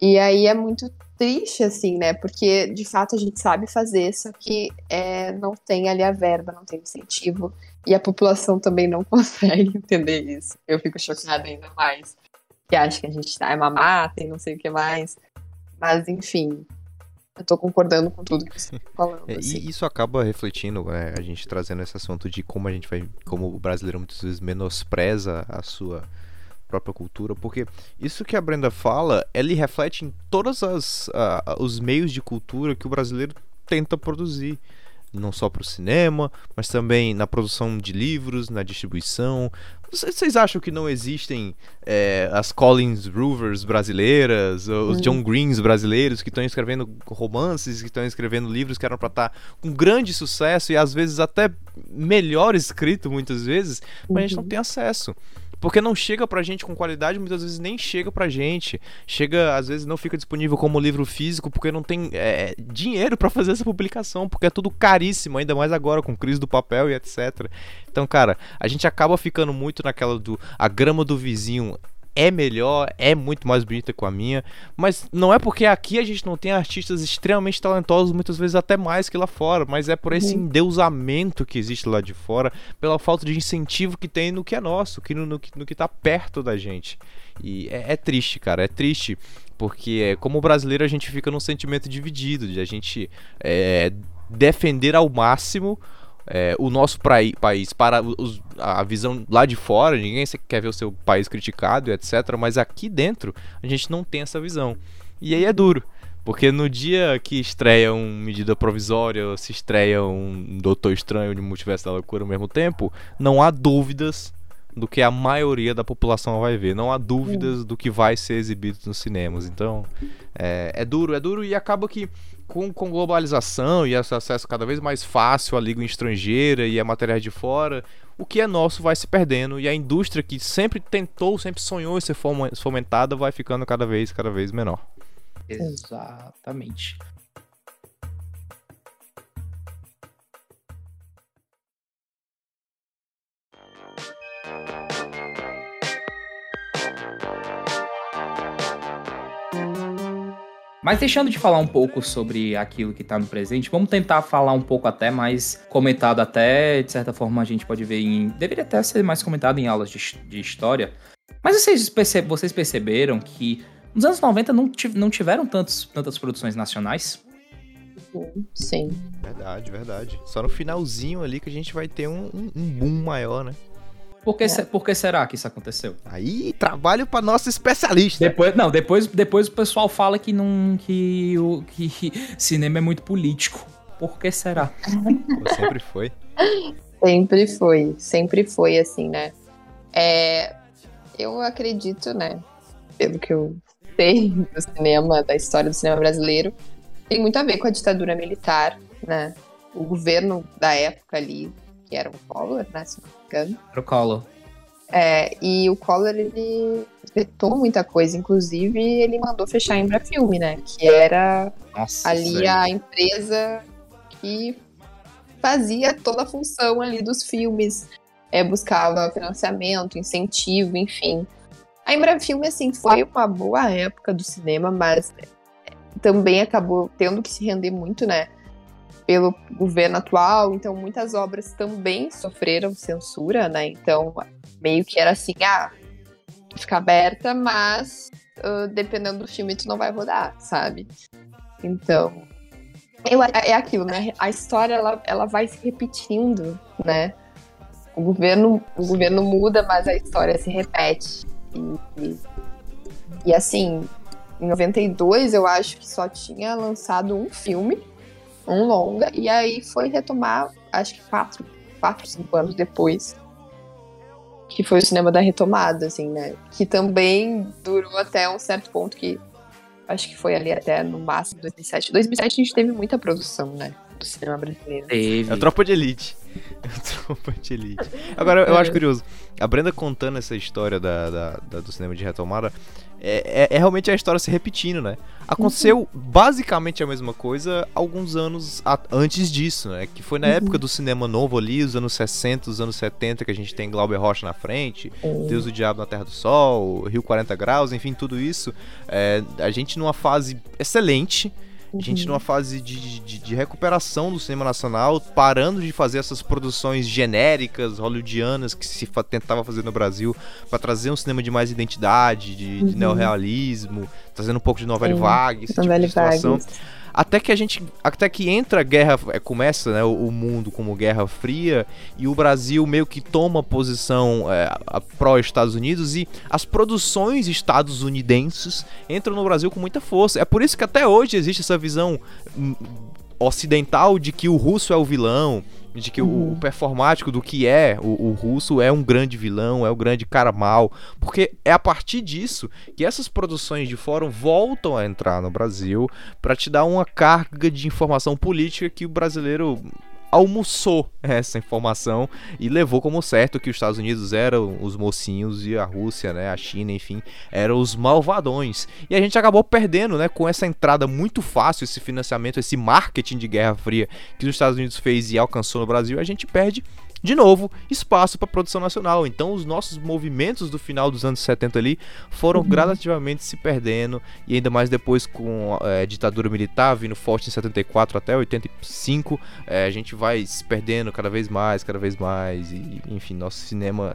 E aí é muito triste, assim, né? Porque de fato a gente sabe fazer, só que é, não tem ali a verba, não tem incentivo. E a população também não consegue entender isso. Eu fico chocada ainda mais. Que acha que a gente tá é mamata e não sei o que mais. Mas, enfim, eu tô concordando com tudo que você tá falando. É, assim. e isso acaba refletindo, é, a gente trazendo esse assunto de como a gente vai, como o brasileiro muitas vezes menospreza a sua própria cultura, porque isso que a Brenda fala, ele reflete em todos as, ah, os meios de cultura que o brasileiro tenta produzir. Não só para o cinema, mas também na produção de livros, na distribuição. Vocês acham que não existem é, as Collins Rovers brasileiras, os Hum. John Greens brasileiros que estão escrevendo romances, que estão escrevendo livros que eram para estar com grande sucesso e às vezes até melhor escrito muitas vezes, mas a gente não Uhum. tem acesso. Porque não chega pra gente com qualidade, muitas vezes nem chega pra gente. Chega, às vezes não fica disponível como livro físico, porque não tem é, dinheiro pra fazer essa publicação, porque é tudo caríssimo, ainda mais agora com crise do papel e etc. Então, cara, a gente acaba ficando muito naquela do a grama do vizinho é melhor, é muito mais bonita que a minha, mas não é porque aqui a gente não tem artistas extremamente talentosos, muitas vezes até mais que lá fora, mas é por esse Uhum. endeusamento que existe lá de fora, pela falta de incentivo que tem no que é nosso, que no, no, que- no que tá perto da gente. E é, é triste, cara, é triste, porque é, como brasileiro a gente fica num sentimento dividido, de a gente é, defender ao máximo é, o nosso praí- país para os- a visão lá de fora, ninguém quer ver o seu país criticado etc. Mas aqui dentro a gente não tem essa visão. E aí é duro. Porque no dia que estreia um medida provisória, se estreia um Doutor Estranho de Multiverso da Loucura ao mesmo tempo, não há dúvidas do que a maioria da população vai ver. Não há dúvidas do que vai ser exibido nos cinemas. Então, é, é duro, é duro e acaba que com, com globalização e esse acesso cada vez mais fácil à língua estrangeira e a materiais de fora, o que é nosso vai se perdendo e a indústria que sempre tentou, sempre sonhou em ser fomen- fomentada vai ficando cada vez, cada vez menor. Exatamente. Mas deixando de falar um pouco sobre aquilo que tá no presente, vamos tentar falar um pouco até mais comentado até, de certa forma a gente pode ver em... Deveria até ser mais comentado em aulas de, de história. Mas vocês, perce- vocês perceberam que nos anos 90 não, não tiveram tantos, tantas produções nacionais? Sim. Verdade, verdade. Só no finalzinho ali que a gente vai ter um, um- um boom maior, né? Por que, se- por que será que isso aconteceu? Aí, trabalho para nosso especialista. Depois, não, depois, depois o pessoal fala que não que o que cinema é muito político. Por que será? Pô, sempre foi. Sempre foi, sempre foi assim, né? É, eu acredito, né? Pelo que eu sei do cinema, da história do cinema brasileiro, tem muito a ver com a ditadura militar, né? O governo da época ali, que era o Collor, né? Se não me engano. Pro colo. É, e o Collor, ele vetou muita coisa, inclusive ele mandou fechar a Embrafilme, né? Que era Nossa, ali sério. a empresa que fazia toda a função ali dos filmes, é, buscava financiamento, incentivo, enfim. A Embrafilme, assim, foi uma boa época do cinema, mas também acabou tendo que se render muito, né, pelo governo atual, então muitas obras também sofreram censura, né, então meio que era assim, ah, fica aberta, mas ah, dependendo do filme tu não vai rodar, sabe? Então, eu, é aquilo, né? A história ela, ela vai se repetindo, né? O governo, o governo muda, mas a história se repete. E, e, e, assim, em 92 eu acho que só tinha lançado um filme, um longa, e aí foi retomar, acho que quatro, quatro, cinco anos depois. Que foi o cinema da retomada, assim, né? Que também durou até um certo ponto que acho que foi ali até no máximo 2007. 2007 a gente teve muita produção, né? Do cinema brasileiro. Teve. É a tropa de elite. Tropa de elite. Agora, eu É. acho curioso. A Brenda contando essa história da, da- da- do cinema de retomada. É, é- é realmente a história se repetindo, né? Aconteceu basicamente a mesma coisa alguns anos a- antes disso, né? Que foi na época do cinema novo ali, os anos 60, os anos 70, que a gente tem Glauber Rocha na frente, Deus do Diabo na Terra do Sol, Rio 40 Graus, enfim, tudo isso. É, a gente numa fase excelente, a gente numa fase de, de, de recuperação do cinema nacional, parando de fazer essas produções genéricas, hollywoodianas, que se fa- tentava fazer no Brasil, para trazer um cinema de mais identidade, de, de Uhum. neorrealismo, trazendo um pouco de novela Sim, vague, esse tipo de situação. Vargas. Até que a gente. Até que entra a guerra. é, Começa né, o, mundo como Guerra Fria e o Brasil meio que toma posição é, a- pró-Estados Unidos e as produções estadunidenses entram no Brasil com muita força. É por isso que até hoje existe essa visão hum, ocidental de que o russo é o vilão, de que o- Uhum. o, performático do que é o, o russo é um grande vilão, é o grande cara mal. Porque é a partir disso que essas produções de fora voltam a entrar no Brasil para te dar uma carga de informação política que o brasileiro almoçou essa informação e levou como certo que os Estados Unidos eram os mocinhos e a Rússia, né, a China, enfim, eram os malvadões. E a gente acabou perdendo, né, com essa entrada muito fácil, esse financiamento, esse marketing de Guerra Fria que os Estados Unidos fez e alcançou no Brasil, a gente perde de novo, espaço para produção nacional. Então, os nossos movimentos do final dos anos 70 ali foram gradativamente se perdendo, e ainda mais depois com a ditadura militar vindo forte em 74 até 85, eh, a gente vai se perdendo cada vez mais, cada vez mais, e enfim, nosso cinema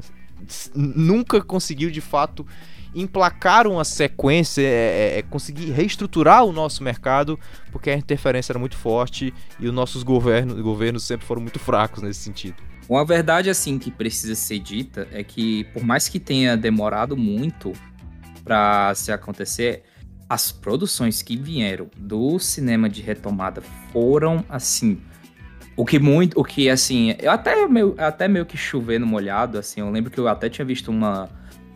nunca conseguiu de fato emplacar uma sequência, é, é, é conseguir reestruturar o nosso mercado, porque a interferência era muito forte e os nossos governos, governos sempre foram muito fracos nesse sentido. Uma verdade, assim, que precisa ser dita é que, por mais que tenha demorado muito pra se acontecer, as produções que vieram do cinema de retomada foram, assim, o que muito, o que, assim, eu até meio, até meio que chover no molhado, assim, eu lembro que eu até tinha visto uma,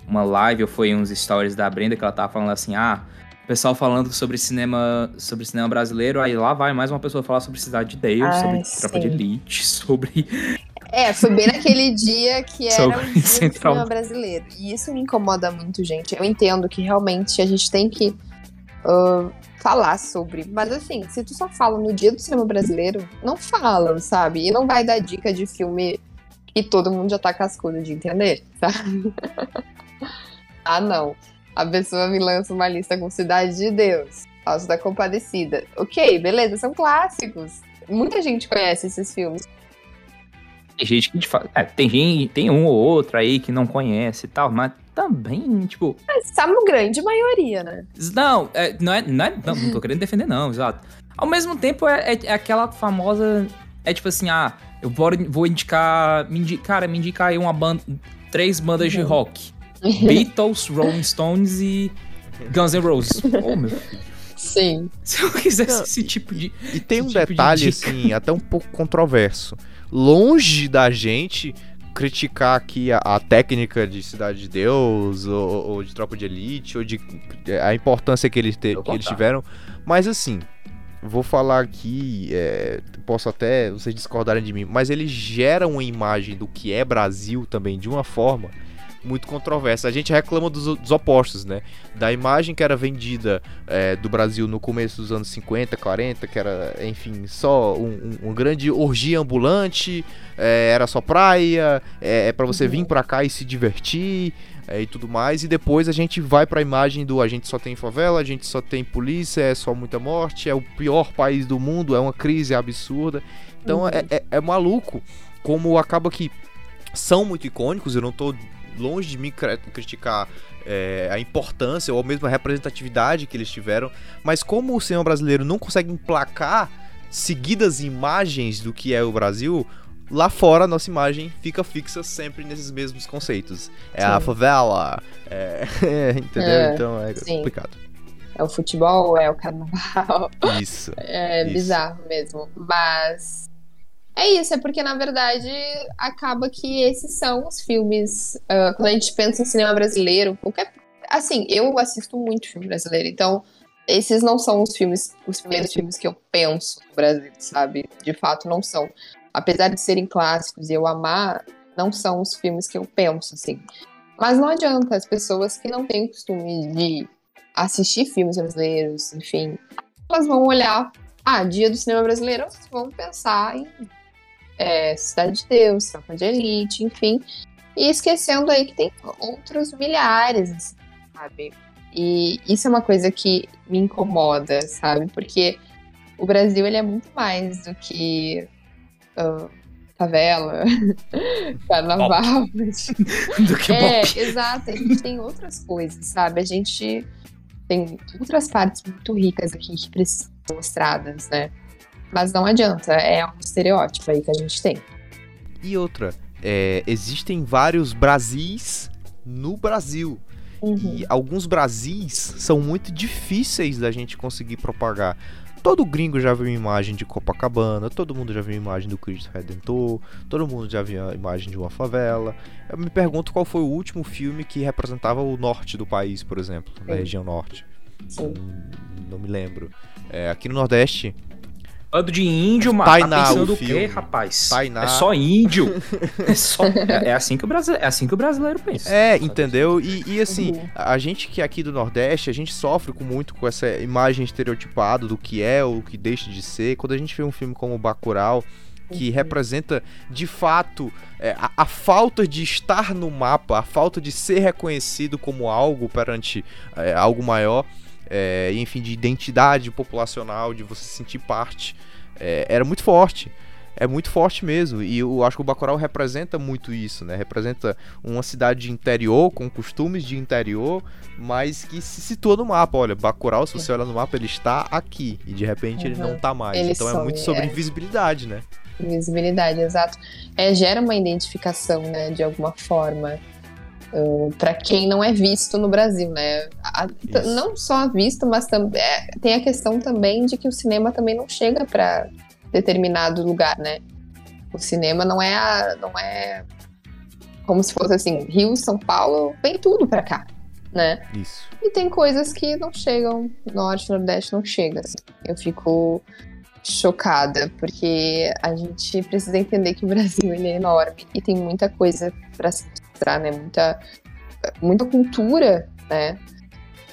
uma live, ou foi uns stories da Brenda, que ela tava falando assim, ah, o pessoal falando sobre cinema, sobre cinema brasileiro, aí lá vai mais uma pessoa falar sobre Cidade de Deus, sobre Tropa de sim. Elite, sobre É, foi bem naquele dia que era Sobre o dia do cinema brasileiro. E isso me incomoda muito, gente. Eu entendo que realmente a gente tem que ah, falar sobre. Mas assim, se tu só fala no dia do cinema brasileiro, não fala, sabe? E não vai dar dica de filme que todo mundo já tá cascudo de entender, sabe? ah, não. A pessoa me lança uma lista com Cidade de Deus, Alto da Compadecida. Ok, beleza, são clássicos. Muita gente conhece esses filmes. Tem gente que de fa- é, tem gente, tem um ou outro aí que não conhece e tal, mas também, tipo, Mas sabe a grande maioria, né? não, é, não é, não é, não, não tô querendo defender não, exato. Ao mesmo tempo é, é- é aquela famosa, é tipo assim, ah, eu vou, vou indicar, me indi- cara, me indicar aí uma banda, três bandas de Uhum. rock, Beatles, Rolling Stones e Guns N' Roses. Oh, meu filho. Sim. Se eu quisesse Não, esse tipo de. E tem um tipo de detalhe, dica. assim, até um pouco controverso. Longe da gente criticar aqui a, a técnica de Cidade de Deus, ou, ou de Tropa de Elite, ou de a importância que eles, te- que eles tiveram. Mas assim, vou falar aqui, é, posso até vocês discordarem de mim, mas eles geram uma imagem do que é Brasil também de uma forma muito controversa. A gente reclama dos, dos opostos, né? Da imagem que era vendida é, do Brasil no começo dos anos 50, 40, que era, enfim, só um, um- um grande orgia ambulante, é, era só praia, é, é para você vir pra cá e se divertir é, e tudo mais. E depois a gente vai pra imagem do a gente só tem favela, a gente só tem polícia, é só muita morte, é o pior país do mundo, é uma crise absurda. Então Uhum. é, é- é maluco como acaba que são muito icônicos, eu não tô longe de me criticar é, a importância ou mesmo a representatividade que eles tiveram, mas como o cinema brasileiro não consegue emplacar seguidas imagens do que é o Brasil, lá fora a nossa imagem fica fixa sempre nesses mesmos conceitos. É a Sim. favela, é, entendeu? É, então é sim. complicado. É o futebol, é o carnaval. Isso. É Isso. bizarro mesmo. Mas é isso, é porque na verdade acaba que esses são os filmes. ah, quando a gente pensa em cinema brasileiro, qualquer. Assim, eu assisto muito filme brasileiro, então esses não são os filmes, os primeiros filmes que eu penso no Brasil, sabe? De fato, não são. Apesar de serem clássicos e eu amar, não são os filmes que eu penso, assim. Mas não adianta, as pessoas que não têm o costume de assistir filmes brasileiros, enfim, elas vão olhar ah, dia do cinema brasileiro, vamos pensar em é, Cidade de Deus, Tropa de Elite, enfim. E esquecendo aí que tem outros milhares, assim, sabe? E isso é uma coisa que me incomoda, sabe? Porque o Brasil, ele é muito mais do que ah, favela, carnaval. Do que É, exato. A gente tem outras coisas, sabe? A gente tem outras partes muito ricas aqui que precisam ser mostradas, né? Mas não adianta, é um estereótipo aí que a gente tem. E outra, é, existem vários Brasis no Brasil. Uhum. E alguns Brasis são muito difíceis da gente conseguir propagar. Todo gringo já viu imagem de Copacabana, todo mundo já viu imagem do Cristo Redentor, todo mundo já viu a imagem de uma favela. Eu me pergunto qual foi o último filme que representava o norte do país, por exemplo, na Sim. região norte. Sim. Hum, Não me lembro. É, aqui no Nordeste, Bando de índio. Tainá, tá pensando o o quê, rapaz? Tainá. É só índio. É, só... é, é assim que o brasileiro, é assim que o brasileiro pensa. É, entendeu? E, e assim, Uhum. a gente que é aqui do Nordeste, a gente sofre com muito com essa imagem estereotipada do que é ou o que deixa de ser. Quando a gente vê um filme como Bacurau, que Uhum. representa de fato é, a, a falta de estar no mapa, a falta de ser reconhecido como algo perante é, algo maior, é, enfim, de identidade populacional, de você se sentir parte, é, era muito forte. É muito forte mesmo. E eu acho que o Bacurau representa muito isso, né? Representa uma cidade de interior, com costumes de interior, mas que se situa no mapa. Olha, Bacurau, se você olhar no mapa, ele está aqui. E de repente ele Uhum. não tá mais. Ele então é some, muito sobre é. invisibilidade, né? Visibilidade, exato. É, gera uma identificação, né, de alguma forma. Para quem não é visto no Brasil, né? A- não só visto, mas também tem a questão também de que o cinema também não chega para determinado lugar, né? O cinema não é a, não é como se fosse assim, Rio, São Paulo, vem tudo pra cá, né? Isso. E tem coisas que não chegam, Norte, Nordeste não chega. assim. Eu fico chocada, porque a gente precisa entender que o Brasil ele é enorme e tem muita coisa para mostrar, né? Muita, muita cultura, né?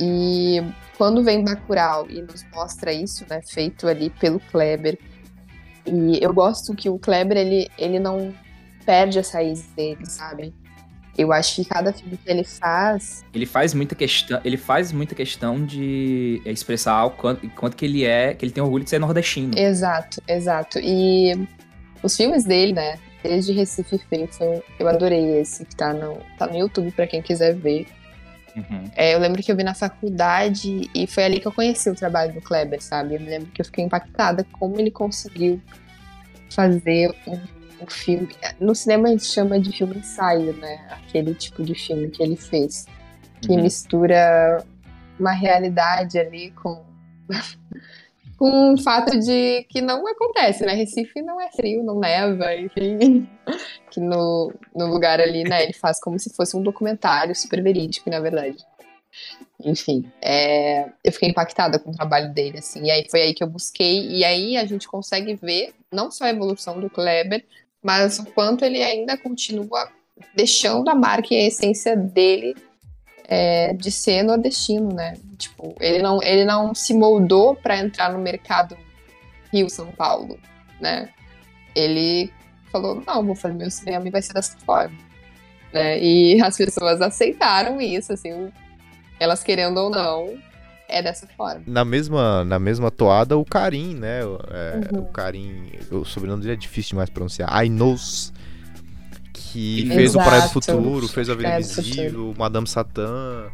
E quando vem Bacurau e nos mostra isso, né? Feito ali pelo Kleber. E eu gosto que o Kleber, ele, ele não perde as raízes dele, sabe? Eu acho que cada filme que ele faz, Ele faz muita questão, ele faz muita questão de expressar o quanto, quanto que ele é, que ele tem orgulho de ser nordestino. Exato, exato. E os filmes dele, né? Desde Recife Frio, foi, eu adorei esse que tá no, tá no YouTube pra quem quiser ver. Uhum. É, eu lembro que eu vi na faculdade e foi ali que eu conheci o trabalho do Kleber, sabe? Eu me lembro que eu fiquei impactada como ele conseguiu fazer um, um filme. No cinema a gente chama de filme ensaio, né? Aquele tipo de filme que ele fez. Que Uhum. mistura uma realidade ali com com o fato de que não acontece, né? Recife não é frio, não neva, enfim. Que no, no lugar ali, né, ele faz como se fosse um documentário super verídico, na verdade. Enfim, é, eu fiquei impactada com o trabalho dele, assim, e aí foi aí que eu busquei, e aí a gente consegue ver não só a evolução do Kleber, mas o quanto ele ainda continua deixando a marca e a essência dele é, de ser nordestino, né? Tipo, ele não, ele não se moldou para entrar no mercado Rio-São Paulo, né? Ele falou, não, vou fazer meu cinema e vai ser dessa forma. Né? E as pessoas aceitaram isso, assim, elas querendo ou não, é dessa forma. Na mesma, na mesma toada, o Karim, né? É, Uhum. O Karim, o sobrenome dele é difícil demais pronunciar. Ainos, que Exato. fez o Praia do Futuro, fez a Vida Praia do Invisível, Madame Satã,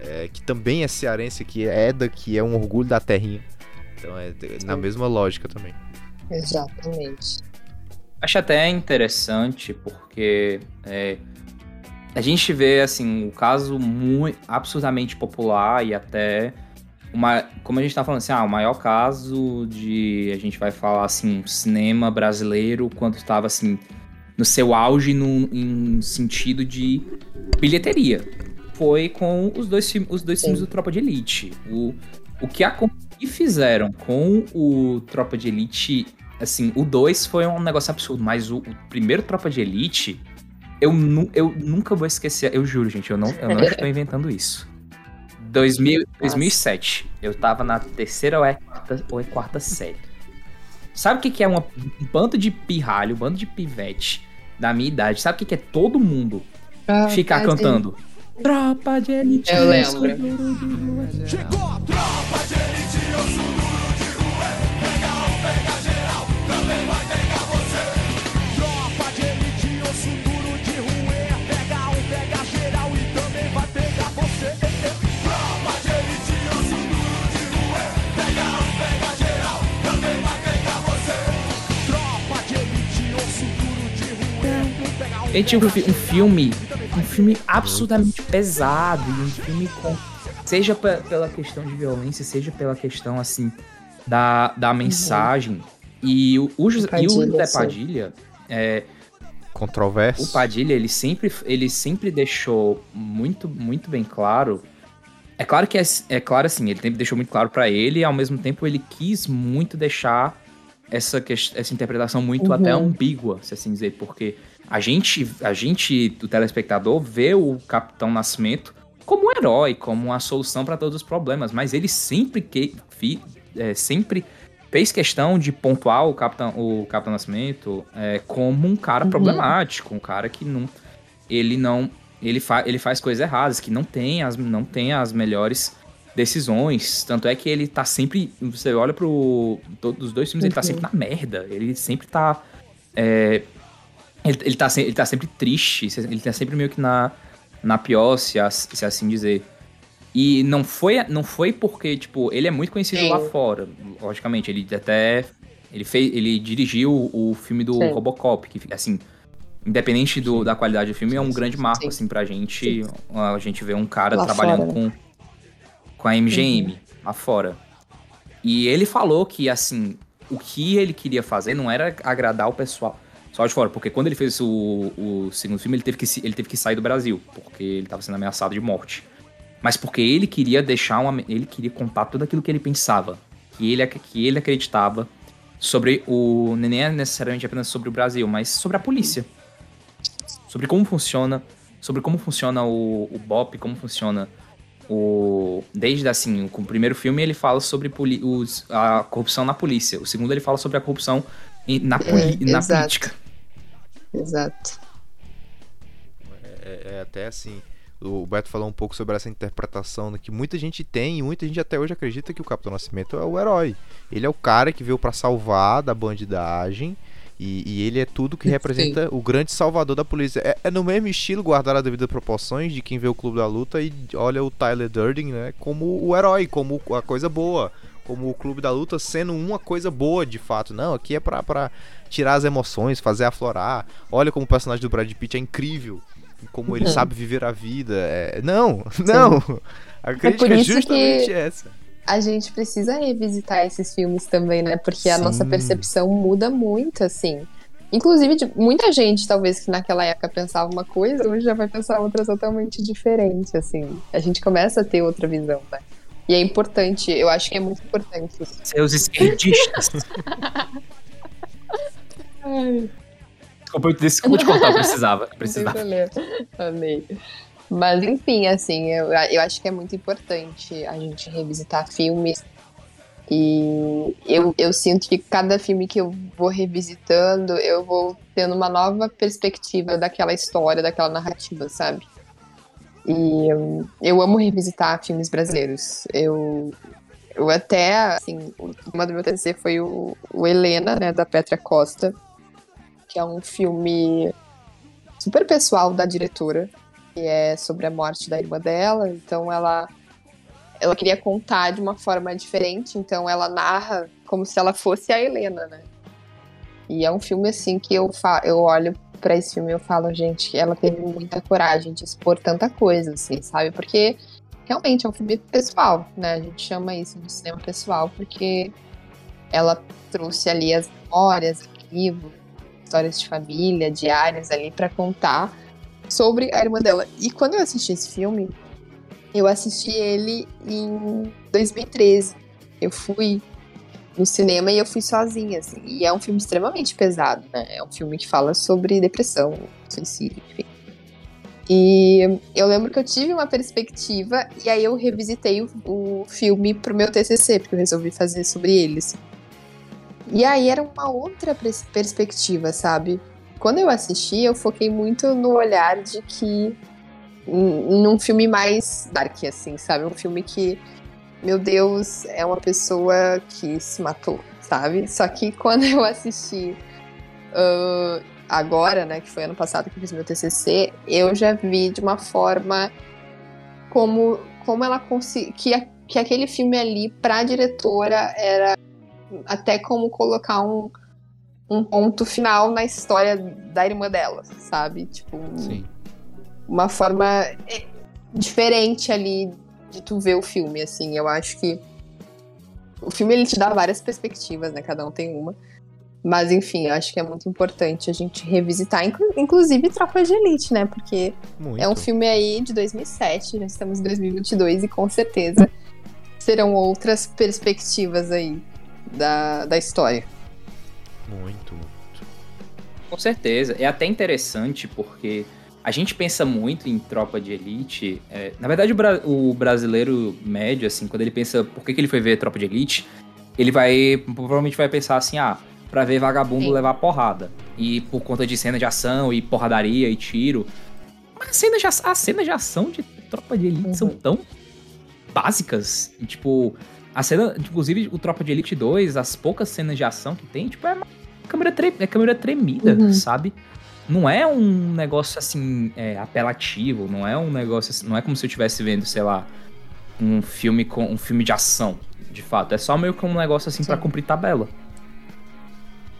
é, que também é cearense, que é daqui, é um orgulho da terrinha. Então é na Sim. mesma lógica também. Exatamente. Acho até interessante porque é, a gente vê assim o caso muito absurdamente popular e até uma, como a gente tá falando assim, ah, o maior caso de a gente vai falar assim, cinema brasileiro quando estava assim no seu auge no, em sentido de bilheteria. Foi com os dois, os dois filmes do Tropa de Elite. O, o que, acon- que fizeram com o Tropa de Elite assim, o 2 foi um negócio absurdo, mas o, o primeiro Tropa de Elite, eu, nu, eu nunca vou esquecer, eu juro, gente, eu não, eu não estou inventando isso. 2000, 2007, eu tava na terceira ou é quarta, ou é quarta série. Sabe o que, que é uma, um bando de pirralho, um bando de pivete da minha idade? Sabe o que, que é todo mundo ficar cantando? Tropa de Elite. Eu lembro. Chegou a tropa de elite, eu sou Ele tinha um, fi- um filme, um filme absurdamente pesado e um filme com, seja pe- pela questão de violência, seja pela questão assim da, da mensagem. E o, o, José- e o Padilha, José. Padilha, é, Controverso. o Padilha, ele sempre, ele sempre deixou muito, muito bem claro. É claro que é, é claro assim, ele sempre deixou muito claro pra ele e ao mesmo tempo ele quis muito deixar essa, essa interpretação muito Uhum. até ambígua, se assim dizer, porque a gente, a gente, do telespectador, vê o Capitão Nascimento como um herói, como uma solução pra todos os problemas, mas ele sempre que fi- é, sempre fez questão de pontuar o Capitão, o Capitão Nascimento é, como um cara Uhum. problemático, um cara que não ele não ele, fa, ele faz coisas erradas, que não tem as não tem as melhores decisões, tanto é que ele tá sempre, você olha pro todos os dois filmes, ele tá Uhum. sempre na merda, ele sempre tá é, ele, ele, tá, ele tá sempre triste, ele tá sempre meio que na, na pior, se, se assim dizer. E não foi, não foi porque, tipo, ele é muito conhecido Sim. lá fora, logicamente. Ele até. Ele, fez, ele dirigiu o filme do Sim. Robocop, que, assim, independente do, da qualidade do filme, é um grande marco, Sim. assim, pra gente. A gente vê um cara Lá trabalhando fora, né? com, com a MGM lá fora. E ele falou que, assim, o que ele queria fazer não era agradar o pessoal só de fora, porque quando ele fez o, o segundo filme, ele teve, que, ele teve que sair do Brasil, porque ele estava sendo ameaçado de morte. Mas porque ele queria deixar uma. Ele queria contar tudo aquilo que ele pensava, que ele, que ele acreditava sobre o. Nem é necessariamente apenas sobre o Brasil, mas sobre a polícia. Sobre como funciona. Sobre como funciona o, o BOP, como funciona o. Desde assim, o, o primeiro filme ele fala sobre os, a corrupção na polícia. O segundo ele fala sobre a corrupção na, poli- na exato. política. Exato. É, é até assim. O Beto falou um pouco sobre essa interpretação que muita gente tem e muita gente até hoje acredita que o Capitão Nascimento é o herói. Ele é o cara que veio pra salvar da bandidagem e, e ele é tudo que Sim. representa o grande salvador da polícia. É, é no mesmo estilo, guardar as devidas proporções de quem vê o Clube da Luta e olha o Tyler Durden né, como o herói, como a coisa boa. Como o Clube da Luta sendo uma coisa boa de fato. Não, aqui é pra, pra tirar as emoções, fazer aflorar. Olha como o personagem do Brad Pitt é incrível como ele Uhum. sabe viver a vida. É, não, não. A crítica por é isso justamente que- essa. a gente precisa revisitar esses filmes também, né? Porque a Sim. nossa percepção muda muito, assim. Inclusive, de muita gente, talvez, que naquela época pensava uma coisa, hoje já vai pensar outra totalmente diferente, assim. A gente começa a ter outra visão, né? E é importante, eu acho que é muito importante. Seus esquerdistas. Desculpa, eu- desculpa te contar, eu precisava. eu precisava. Amei. Mas, enfim, assim, eu, eu acho que é muito importante a gente revisitar filmes. E eu, eu sinto que cada filme que eu vou revisitando, eu vou tendo uma nova perspectiva daquela história, daquela narrativa, sabe? E hum, eu amo revisitar filmes brasileiros. Eu, eu até, assim, uma do meu TCC foi o, o Helena, né, da Petra Costa, que é um filme super pessoal da diretora, que é sobre a morte da irmã dela. Então ela ela queria contar de uma forma diferente, então ela narra como se ela fosse a Helena, né? E é um filme assim que eu fa eu olho pra esse filme eu falo, gente, ela teve muita coragem de expor tanta coisa, assim, sabe? Porque realmente é um filme pessoal, né? A gente chama isso de cinema pessoal porque ela trouxe ali as memórias, arquivos, histórias de família, diárias ali pra contar sobre a irmã dela. E quando eu assisti esse filme, eu assisti ele em 2013. Eu fui no cinema e eu fui sozinha, assim. E é um filme extremamente pesado, né? É um filme que fala sobre depressão, suicídio, enfim. E eu lembro que eu tive uma perspectiva e aí eu revisitei o, o filme pro meu TCC, porque eu resolvi fazer sobre eles. E aí era uma outra pers- perspectiva, sabe? Quando eu assisti, eu foquei muito no olhar de que num filme mais dark, assim, sabe? Um filme que, meu Deus, é uma pessoa que se matou, sabe? Só que quando eu assisti ah, agora, né, que foi ano passado que eu fiz meu TCC, eu já vi de uma forma como, como ela conseguiu. Que, a- que aquele filme ali, pra diretora, era até como colocar um, um ponto final na história da irmã dela, sabe? Tipo, Sim. uma forma é, diferente ali de tu ver o filme, assim. Eu acho que o filme ele te dá várias perspectivas, né? Cada um tem uma. Mas enfim, eu acho que é muito importante a gente revisitar, inclu- inclusive Tropa de Elite, né? Porque Muito. é um filme aí de 2007, já estamos em 2022 e com certeza serão outras perspectivas aí da, da história. Muito, muito. Com certeza. É até interessante porque a gente pensa muito em tropa de elite. é, na verdade, o, bra- o brasileiro médio, assim, quando ele pensa por que, que ele foi ver tropa de elite, ele vai. Provavelmente vai pensar assim, ah, pra ver vagabundo Sim. levar porrada. E por conta de cena de ação e porradaria e tiro. Mas as cenas de, aç- as cenas de ação de tropa de elite Uhum. são tão básicas. E, tipo, a cena, inclusive, o Tropa de Elite 2, as poucas cenas de ação que tem, tipo, é uma câmera, tre é câmera tremida, Uhum. sabe? Não é um negócio assim, é, apelativo, não é um negócio assim, não é como se eu estivesse vendo, sei lá, um filme com um filme de ação, de fato. É só meio que um negócio assim pra Sim. cumprir tabela.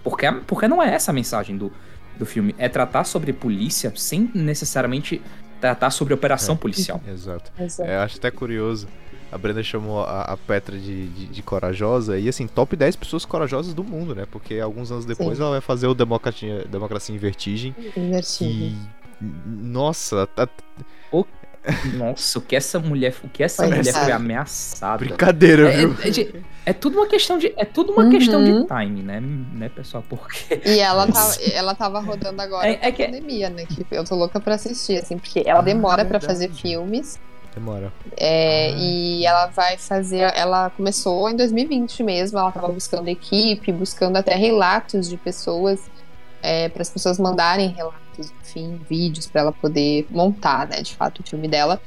Porque, porque não é essa a mensagem do, do filme. É tratar sobre polícia sem necessariamente tratar sobre operação É. policial. Exato. Exato. É, eu acho até curioso. A Brenda chamou a, a Petra de, de, de corajosa e assim, top 10 pessoas corajosas do mundo, né? Porque alguns anos depois Sim. ela vai fazer o Democracia, Democracia em Vertigem. Invertido. E. Nossa, tá Nossa, o que essa mulher, o que essa Foi mulher foi engraçado. ameaçada. brincadeira, É, viu? é de- é tudo uma questão de, é tudo uma Uhum. questão de time, né, né, pessoal? Porque E ela tava, ela tava rodando agora É- é na que- pandemia, né? Que eu tô louca pra assistir, assim, porque ela demora pra verdade. fazer filmes. Demora. é, Ah. E ela vai fazer. Ela começou em 2020 mesmo, ela tava buscando equipe, buscando até relatos de pessoas, é, para as pessoas mandarem relatos, enfim, vídeos pra ela poder montar, né, de fato, o filme dela.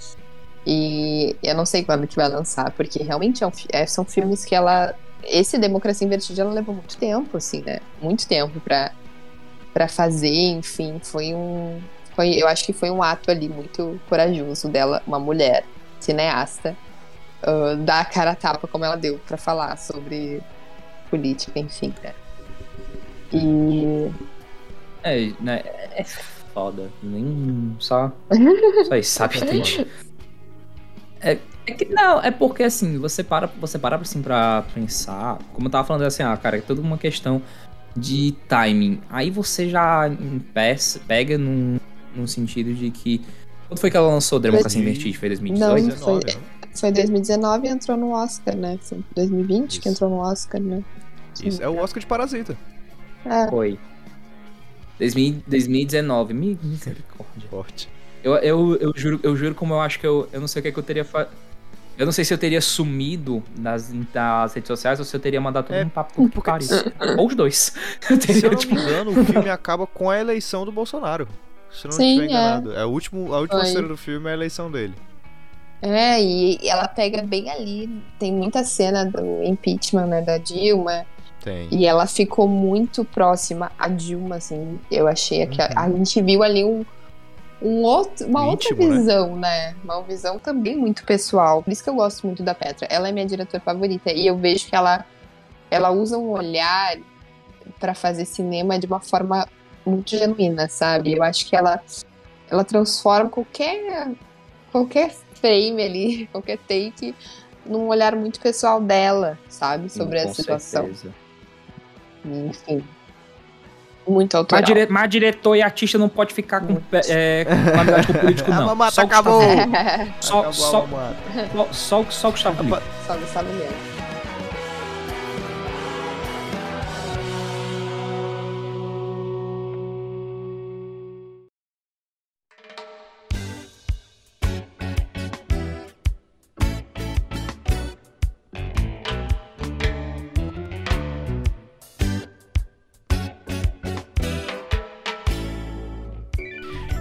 E eu não sei quando que vai lançar, porque realmente é um é, são filmes que ela. Esse Democracia em Vertigem ela levou muito tempo, assim, né? Muito tempo pra, pra fazer, enfim, foi um. Foi, eu acho que foi um ato ali muito corajoso dela, uma mulher cineasta, ah, dar a cara a tapa como ela deu pra falar sobre política, enfim, né? E. é, né, é foda, nem só só isso, sabe, gente? É que, não, é porque assim, você para, você para assim pra pensar, como eu tava falando assim, ah, cara, é toda uma questão de timing. Aí você já peça, pega num, num sentido de que. Quando foi que ela lançou Democracia em Vertigem? Foi 2018? Não, foi, 19, né? foi 2019 e entrou no Oscar, né? Foi 2020 que Isso. entrou no Oscar, né? Isso é o Oscar de Parasita. É, Foi. 2000 2019. Mi- Misericórdia. Forte. Eu, eu, eu, juro, eu juro como eu acho que eu. Eu não sei o que, é que eu teria. Fa... Eu não sei se eu teria sumido nas, nas redes sociais ou se eu teria mandado todo É, puta que pariu. Ou os dois. Eu Se teria, eu não tipo, me engano, o filme acaba com a eleição do Bolsonaro. Se não Sim, estiver é. enganado. É. a, último, a última Foi. cena do filme é a eleição dele. É, e ela pega bem ali. Tem muita cena do impeachment, né, da Dilma. Tem. E ela ficou muito próxima a Dilma, assim. Eu achei que a, a Uhum. gente viu ali um, um outro, uma outra Íntimo, né? visão, né? Uma visão também muito pessoal. Por isso que eu gosto muito da Petra. Ela é minha diretora favorita. E eu vejo que ela, ela usa um olhar pra fazer cinema de uma forma muito genuína, sabe? Eu acho que ela, ela transforma qualquer, qualquer frame ali, qualquer take, num olhar muito pessoal dela, sabe? Sobre a com situação. certeza. Enfim. Muito Mas, autoral. dire... mas diretor e artista não pode ficar com, é, com amizade com político, A não. mamata Só o Gustavo- acabou! Só, Acabou a só, mamata. só, só, só o Gustavo Lima. Só Gustavo Lima.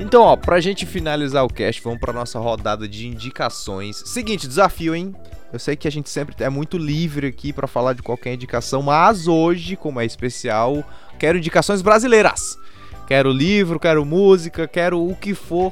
Então, ó, pra gente finalizar o cast, vamos pra nossa rodada de indicações. Seguinte, desafio, hein? Eu sei que a gente sempre é muito livre aqui pra falar de qualquer indicação, mas hoje, como é especial, quero indicações brasileiras. Quero livro, quero música, quero o que for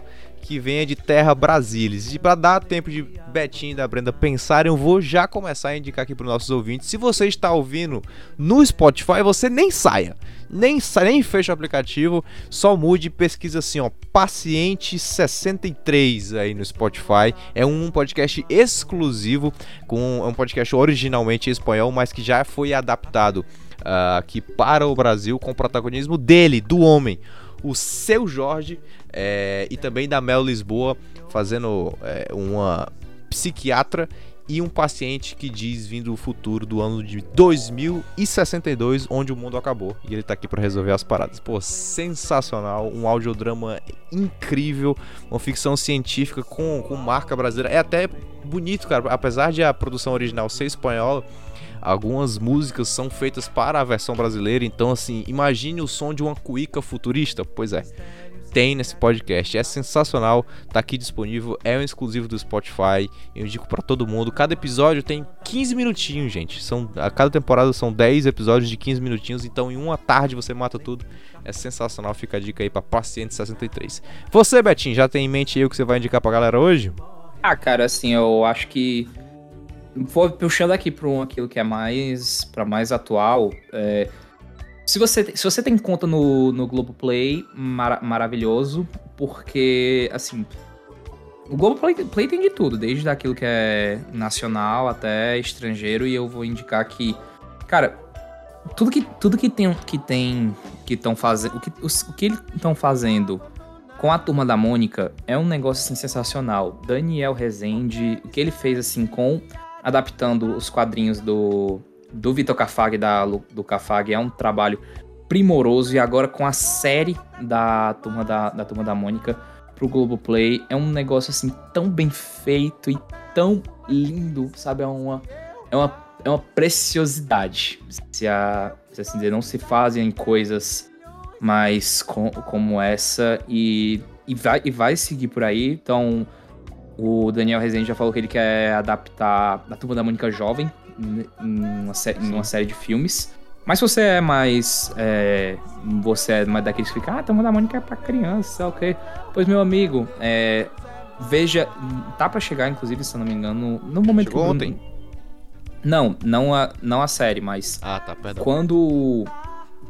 que venha de terra Brasilis. E pra dar tempo de Betinho e da Brenda pensarem, eu vou já começar a indicar aqui pros nossos ouvintes. Se você está ouvindo no Spotify, você nem saia. Nem, sa- nem fecha o aplicativo, só mude e pesquisa assim, ó, Paciente 63 aí no Spotify. É um podcast exclusivo, com é um podcast originalmente espanhol, mas que já foi adaptado ah, aqui para o Brasil com o protagonismo dele, do homem, o seu Jorge, é, e também da Mel Lisboa, fazendo é, uma psiquiatra e um paciente que diz vindo do futuro do ano de 2062, onde o mundo acabou. E ele tá aqui pra resolver as paradas. Pô, sensacional, um audiodrama incrível, uma ficção científica com, com marca brasileira. É até bonito, cara, apesar de a produção original ser espanhola. Algumas músicas são feitas para a versão brasileira, então assim, imagine o som de uma cuíca futurista. Pois é, tem nesse podcast. É sensacional, tá aqui disponível, é um exclusivo do Spotify. Eu indico pra todo mundo. Cada episódio tem 15 minutinhos, gente. São a cada temporada são 10 episódios de 15 minutinhos, então em uma tarde você mata tudo. É sensacional, fica a dica aí pra Paciente 63. Você, Betinho, já tem em mente aí o que você vai indicar pra galera hoje? Ah, cara, assim, eu acho que. Vou puxando aqui para um, aquilo que é mais para mais atual. é, se, você, se você tem conta no, no Globoplay, mara- maravilhoso, porque, assim. O Globoplay Play tem de tudo, desde aquilo que é nacional até estrangeiro, e eu vou indicar que. Cara, tudo que, tudo que tem que tem que estão fazendo. O que, os- o que eles estão fazendo com a turma da Mônica é um negócio assim, sensacional. Daniel Rezende, o que ele fez assim com adaptando os quadrinhos do do Vitor Cafag da Lu- do Cafag é um trabalho primoroso e agora com a série da turma da, da turma da Mônica pro Globoplay é um negócio assim tão bem feito e tão lindo, sabe? É uma é uma, é uma preciosidade. Se, a, se assim dizer, não se fazem coisas mais com- como essa e, e, vai, e vai seguir por aí. Então, o Daniel Rezende já falou que ele quer adaptar a Turma da Mônica Jovem em uma, sé- em uma série de filmes. Mas se você é mais. é, você é mais daqueles que ficam, ah, a Turma da Mônica é pra criança, ok. Pois, meu amigo, é, veja. Tá pra chegar, inclusive, se eu não me engano, no momento Chegou que ontem? Não, não a, não a série, mas Ah, tá, perdão. quando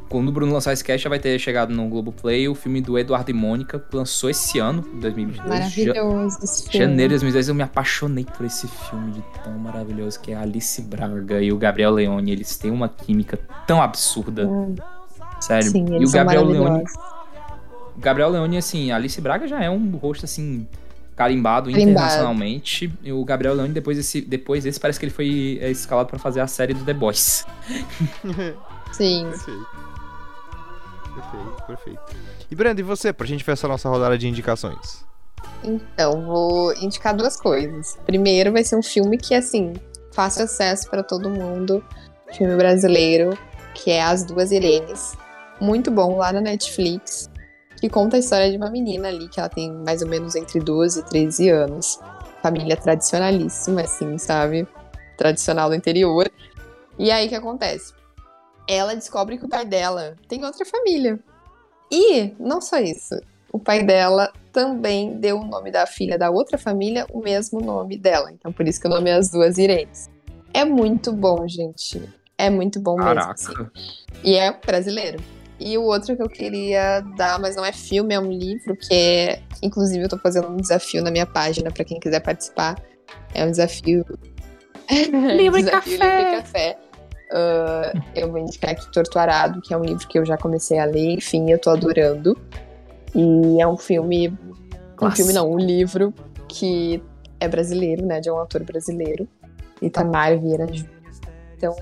quando o Bruno lançar esse cast, já vai ter chegado no Globoplay o filme do Eduardo e Mônica, que lançou esse ano, 2022. Maravilhoso esse filme. Janeiro de 2010, eu me apaixonei por esse filme de tão maravilhoso que é a Alice Braga e o Gabriel Leone. Eles têm uma química tão absurda. Hum, Sério. Sim, e o são Gabriel Leone, Gabriel Leone, assim, a Alice Braga já é um rosto assim carimbado, Carimbado. internacionalmente. E o Gabriel Leone depois desse, depois desse parece que ele foi é, escalado pra fazer a série do The Boys. Sim. Perfeito. Perfeito, perfeito. E Brenda, e você, pra gente fechar nossa rodada de indicações? Então, vou indicar duas coisas. Primeiro, vai ser um filme que, assim, fácil acesso para todo mundo. Filme brasileiro, que é As Duas Irenes. Muito bom, lá na Netflix. Que conta a história de uma menina ali, que ela tem mais ou menos entre 12 e 13 anos. Família tradicionalíssima, assim, sabe? Tradicional do interior. E aí, o que acontece? Ela descobre que o pai dela tem outra família. E, não só isso, o pai dela também deu o nome da filha da outra família o mesmo nome dela. Então, por isso que o nome é As Duas Irenes. É muito bom, gente. É muito bom mesmo. assim. Caraca. E é brasileiro. E o outro que eu queria dar, mas não é filme, é um livro, que é. Inclusive, eu tô fazendo um desafio na minha página pra quem quiser participar. É um desafio. Livro e desafio café. Livro e café. Ah, eu vou indicar aqui Torto Arado, que é um livro que eu já comecei a ler, enfim, eu tô adorando. E é um filme. Um filme não, um livro que é brasileiro, né? De um autor brasileiro. Itamar Vieira Júnior. Então,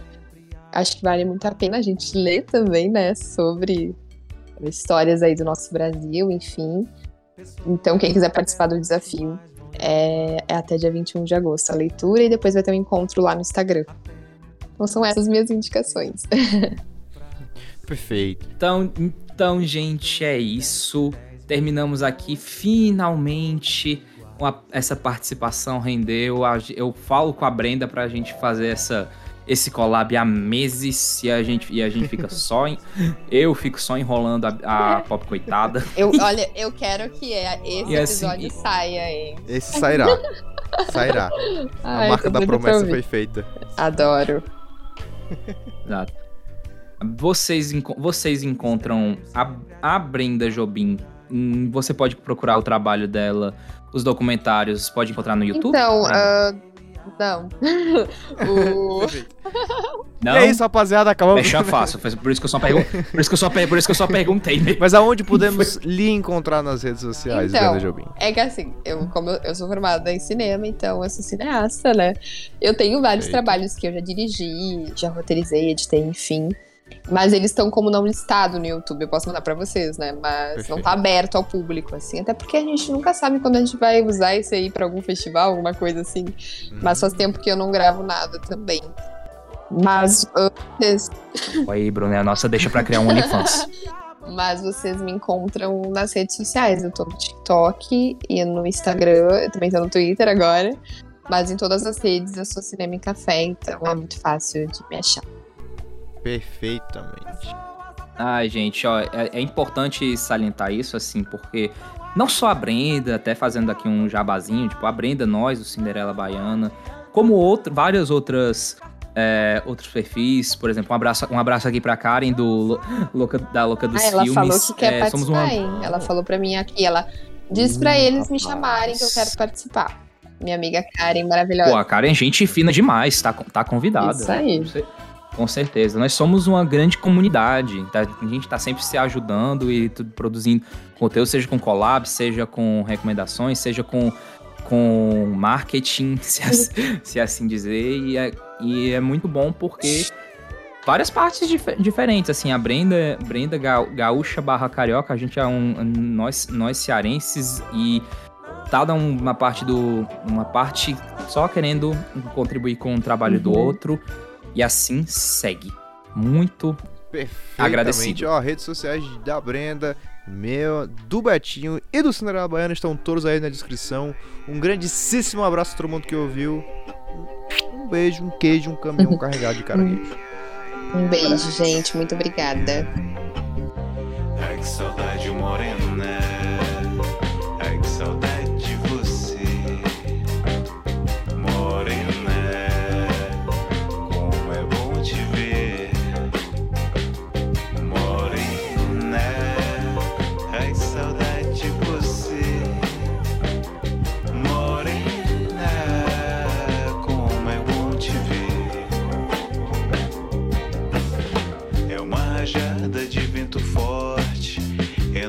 acho que vale muito a pena a gente ler também, né? Sobre histórias aí do nosso Brasil, enfim. Então, quem quiser participar do desafio, é, é até dia 21 de agosto a leitura e depois vai ter um encontro lá no Instagram. Então, são essas minhas indicações. Perfeito. Então, então, gente, é isso. Terminamos aqui finalmente. Uma- essa participação rendeu. Eu falo com a Brenda pra gente fazer essa, esse collab há meses e a gente, e a gente fica só. em- eu fico só enrolando a, a pop coitada. Eu, olha, eu quero que é- esse E assim- episódio saia, hein? Esse sairá. sairá. Ai, a marca da promessa foi feita. Adoro. Exato. Vocês, vocês encontram a, a Brenda Jobim. hum, Você pode procurar o trabalho dela, os documentários, pode encontrar no YouTube? Então, Brenda? Não. o... Não? E é isso, rapaziada. Acabamos. Deixa fácil, foi por isso que eu só pergun- por isso que eu só, per- por isso que eu só perguntei. né? Mas aonde podemos lhe encontrar nas redes sociais, Então, Brenda Jobim? É que assim, eu, como eu, eu sou formada em cinema, então eu sou cineasta, né? Eu tenho vários Perfeito. trabalhos que eu já dirigi, já roteirizei, editei, enfim. Mas eles estão como não listado no YouTube, eu posso mandar pra vocês, né? Mas Perfeito. não tá aberto ao público, assim. Até porque a gente nunca sabe quando a gente vai usar isso aí pra algum festival, alguma coisa assim. Mas faz tempo que eu não gravo nada também. Mas vocês Aí, Bruno, é a nossa deixa pra criar um OnlyFans. Mas vocês me encontram nas redes sociais. Eu tô no TikTok e no Instagram. Eu também tô no Twitter agora. Mas em todas as redes eu sou Cinema e Café, então é muito fácil de me achar. Perfeitamente. Ai, gente, ó, é, é importante salientar isso, assim, porque não só a Brenda, até fazendo aqui um jabazinho, tipo, a Brenda, nós, o Cinderela Baiana, como outro, várias outras. é, outros perfis, por exemplo, um abraço, um abraço aqui pra Karen do da Louca dos ah, ela Filmes. falou que quer É, somos participar, uma? Ela falou pra mim aqui, ela diz pra Hum, eles me rapaz. chamarem que eu quero participar. Minha amiga Karen, maravilhosa. Pô, a Karen é gente fina demais, tá, tá convidada. Isso aí. Cer- Com certeza. Nós somos uma grande comunidade. tá? A gente tá sempre se ajudando e tudo produzindo conteúdo, seja com collab, seja com recomendações, seja com, com marketing, se, as- se assim dizer. E é, e é muito bom porque várias partes dif- diferentes. Assim, a Brenda, Brenda Ga- Gaúcha barra Carioca, a gente é um. Nós, nós cearenses e cada uma parte do. Uma parte só querendo contribuir com o trabalho do Uhum. outro. E assim segue. Muito. Agradecido. Ó, redes sociais da Brenda, meu, do Betinho e do Cinderela Baiana estão todos aí na descrição. Um grandíssimo abraço a todo mundo que ouviu. Um beijo, um queijo, um caminhão carregado de caranguejo. Um beijo, gente. Muito obrigada. Ai que saudade morena,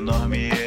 enorme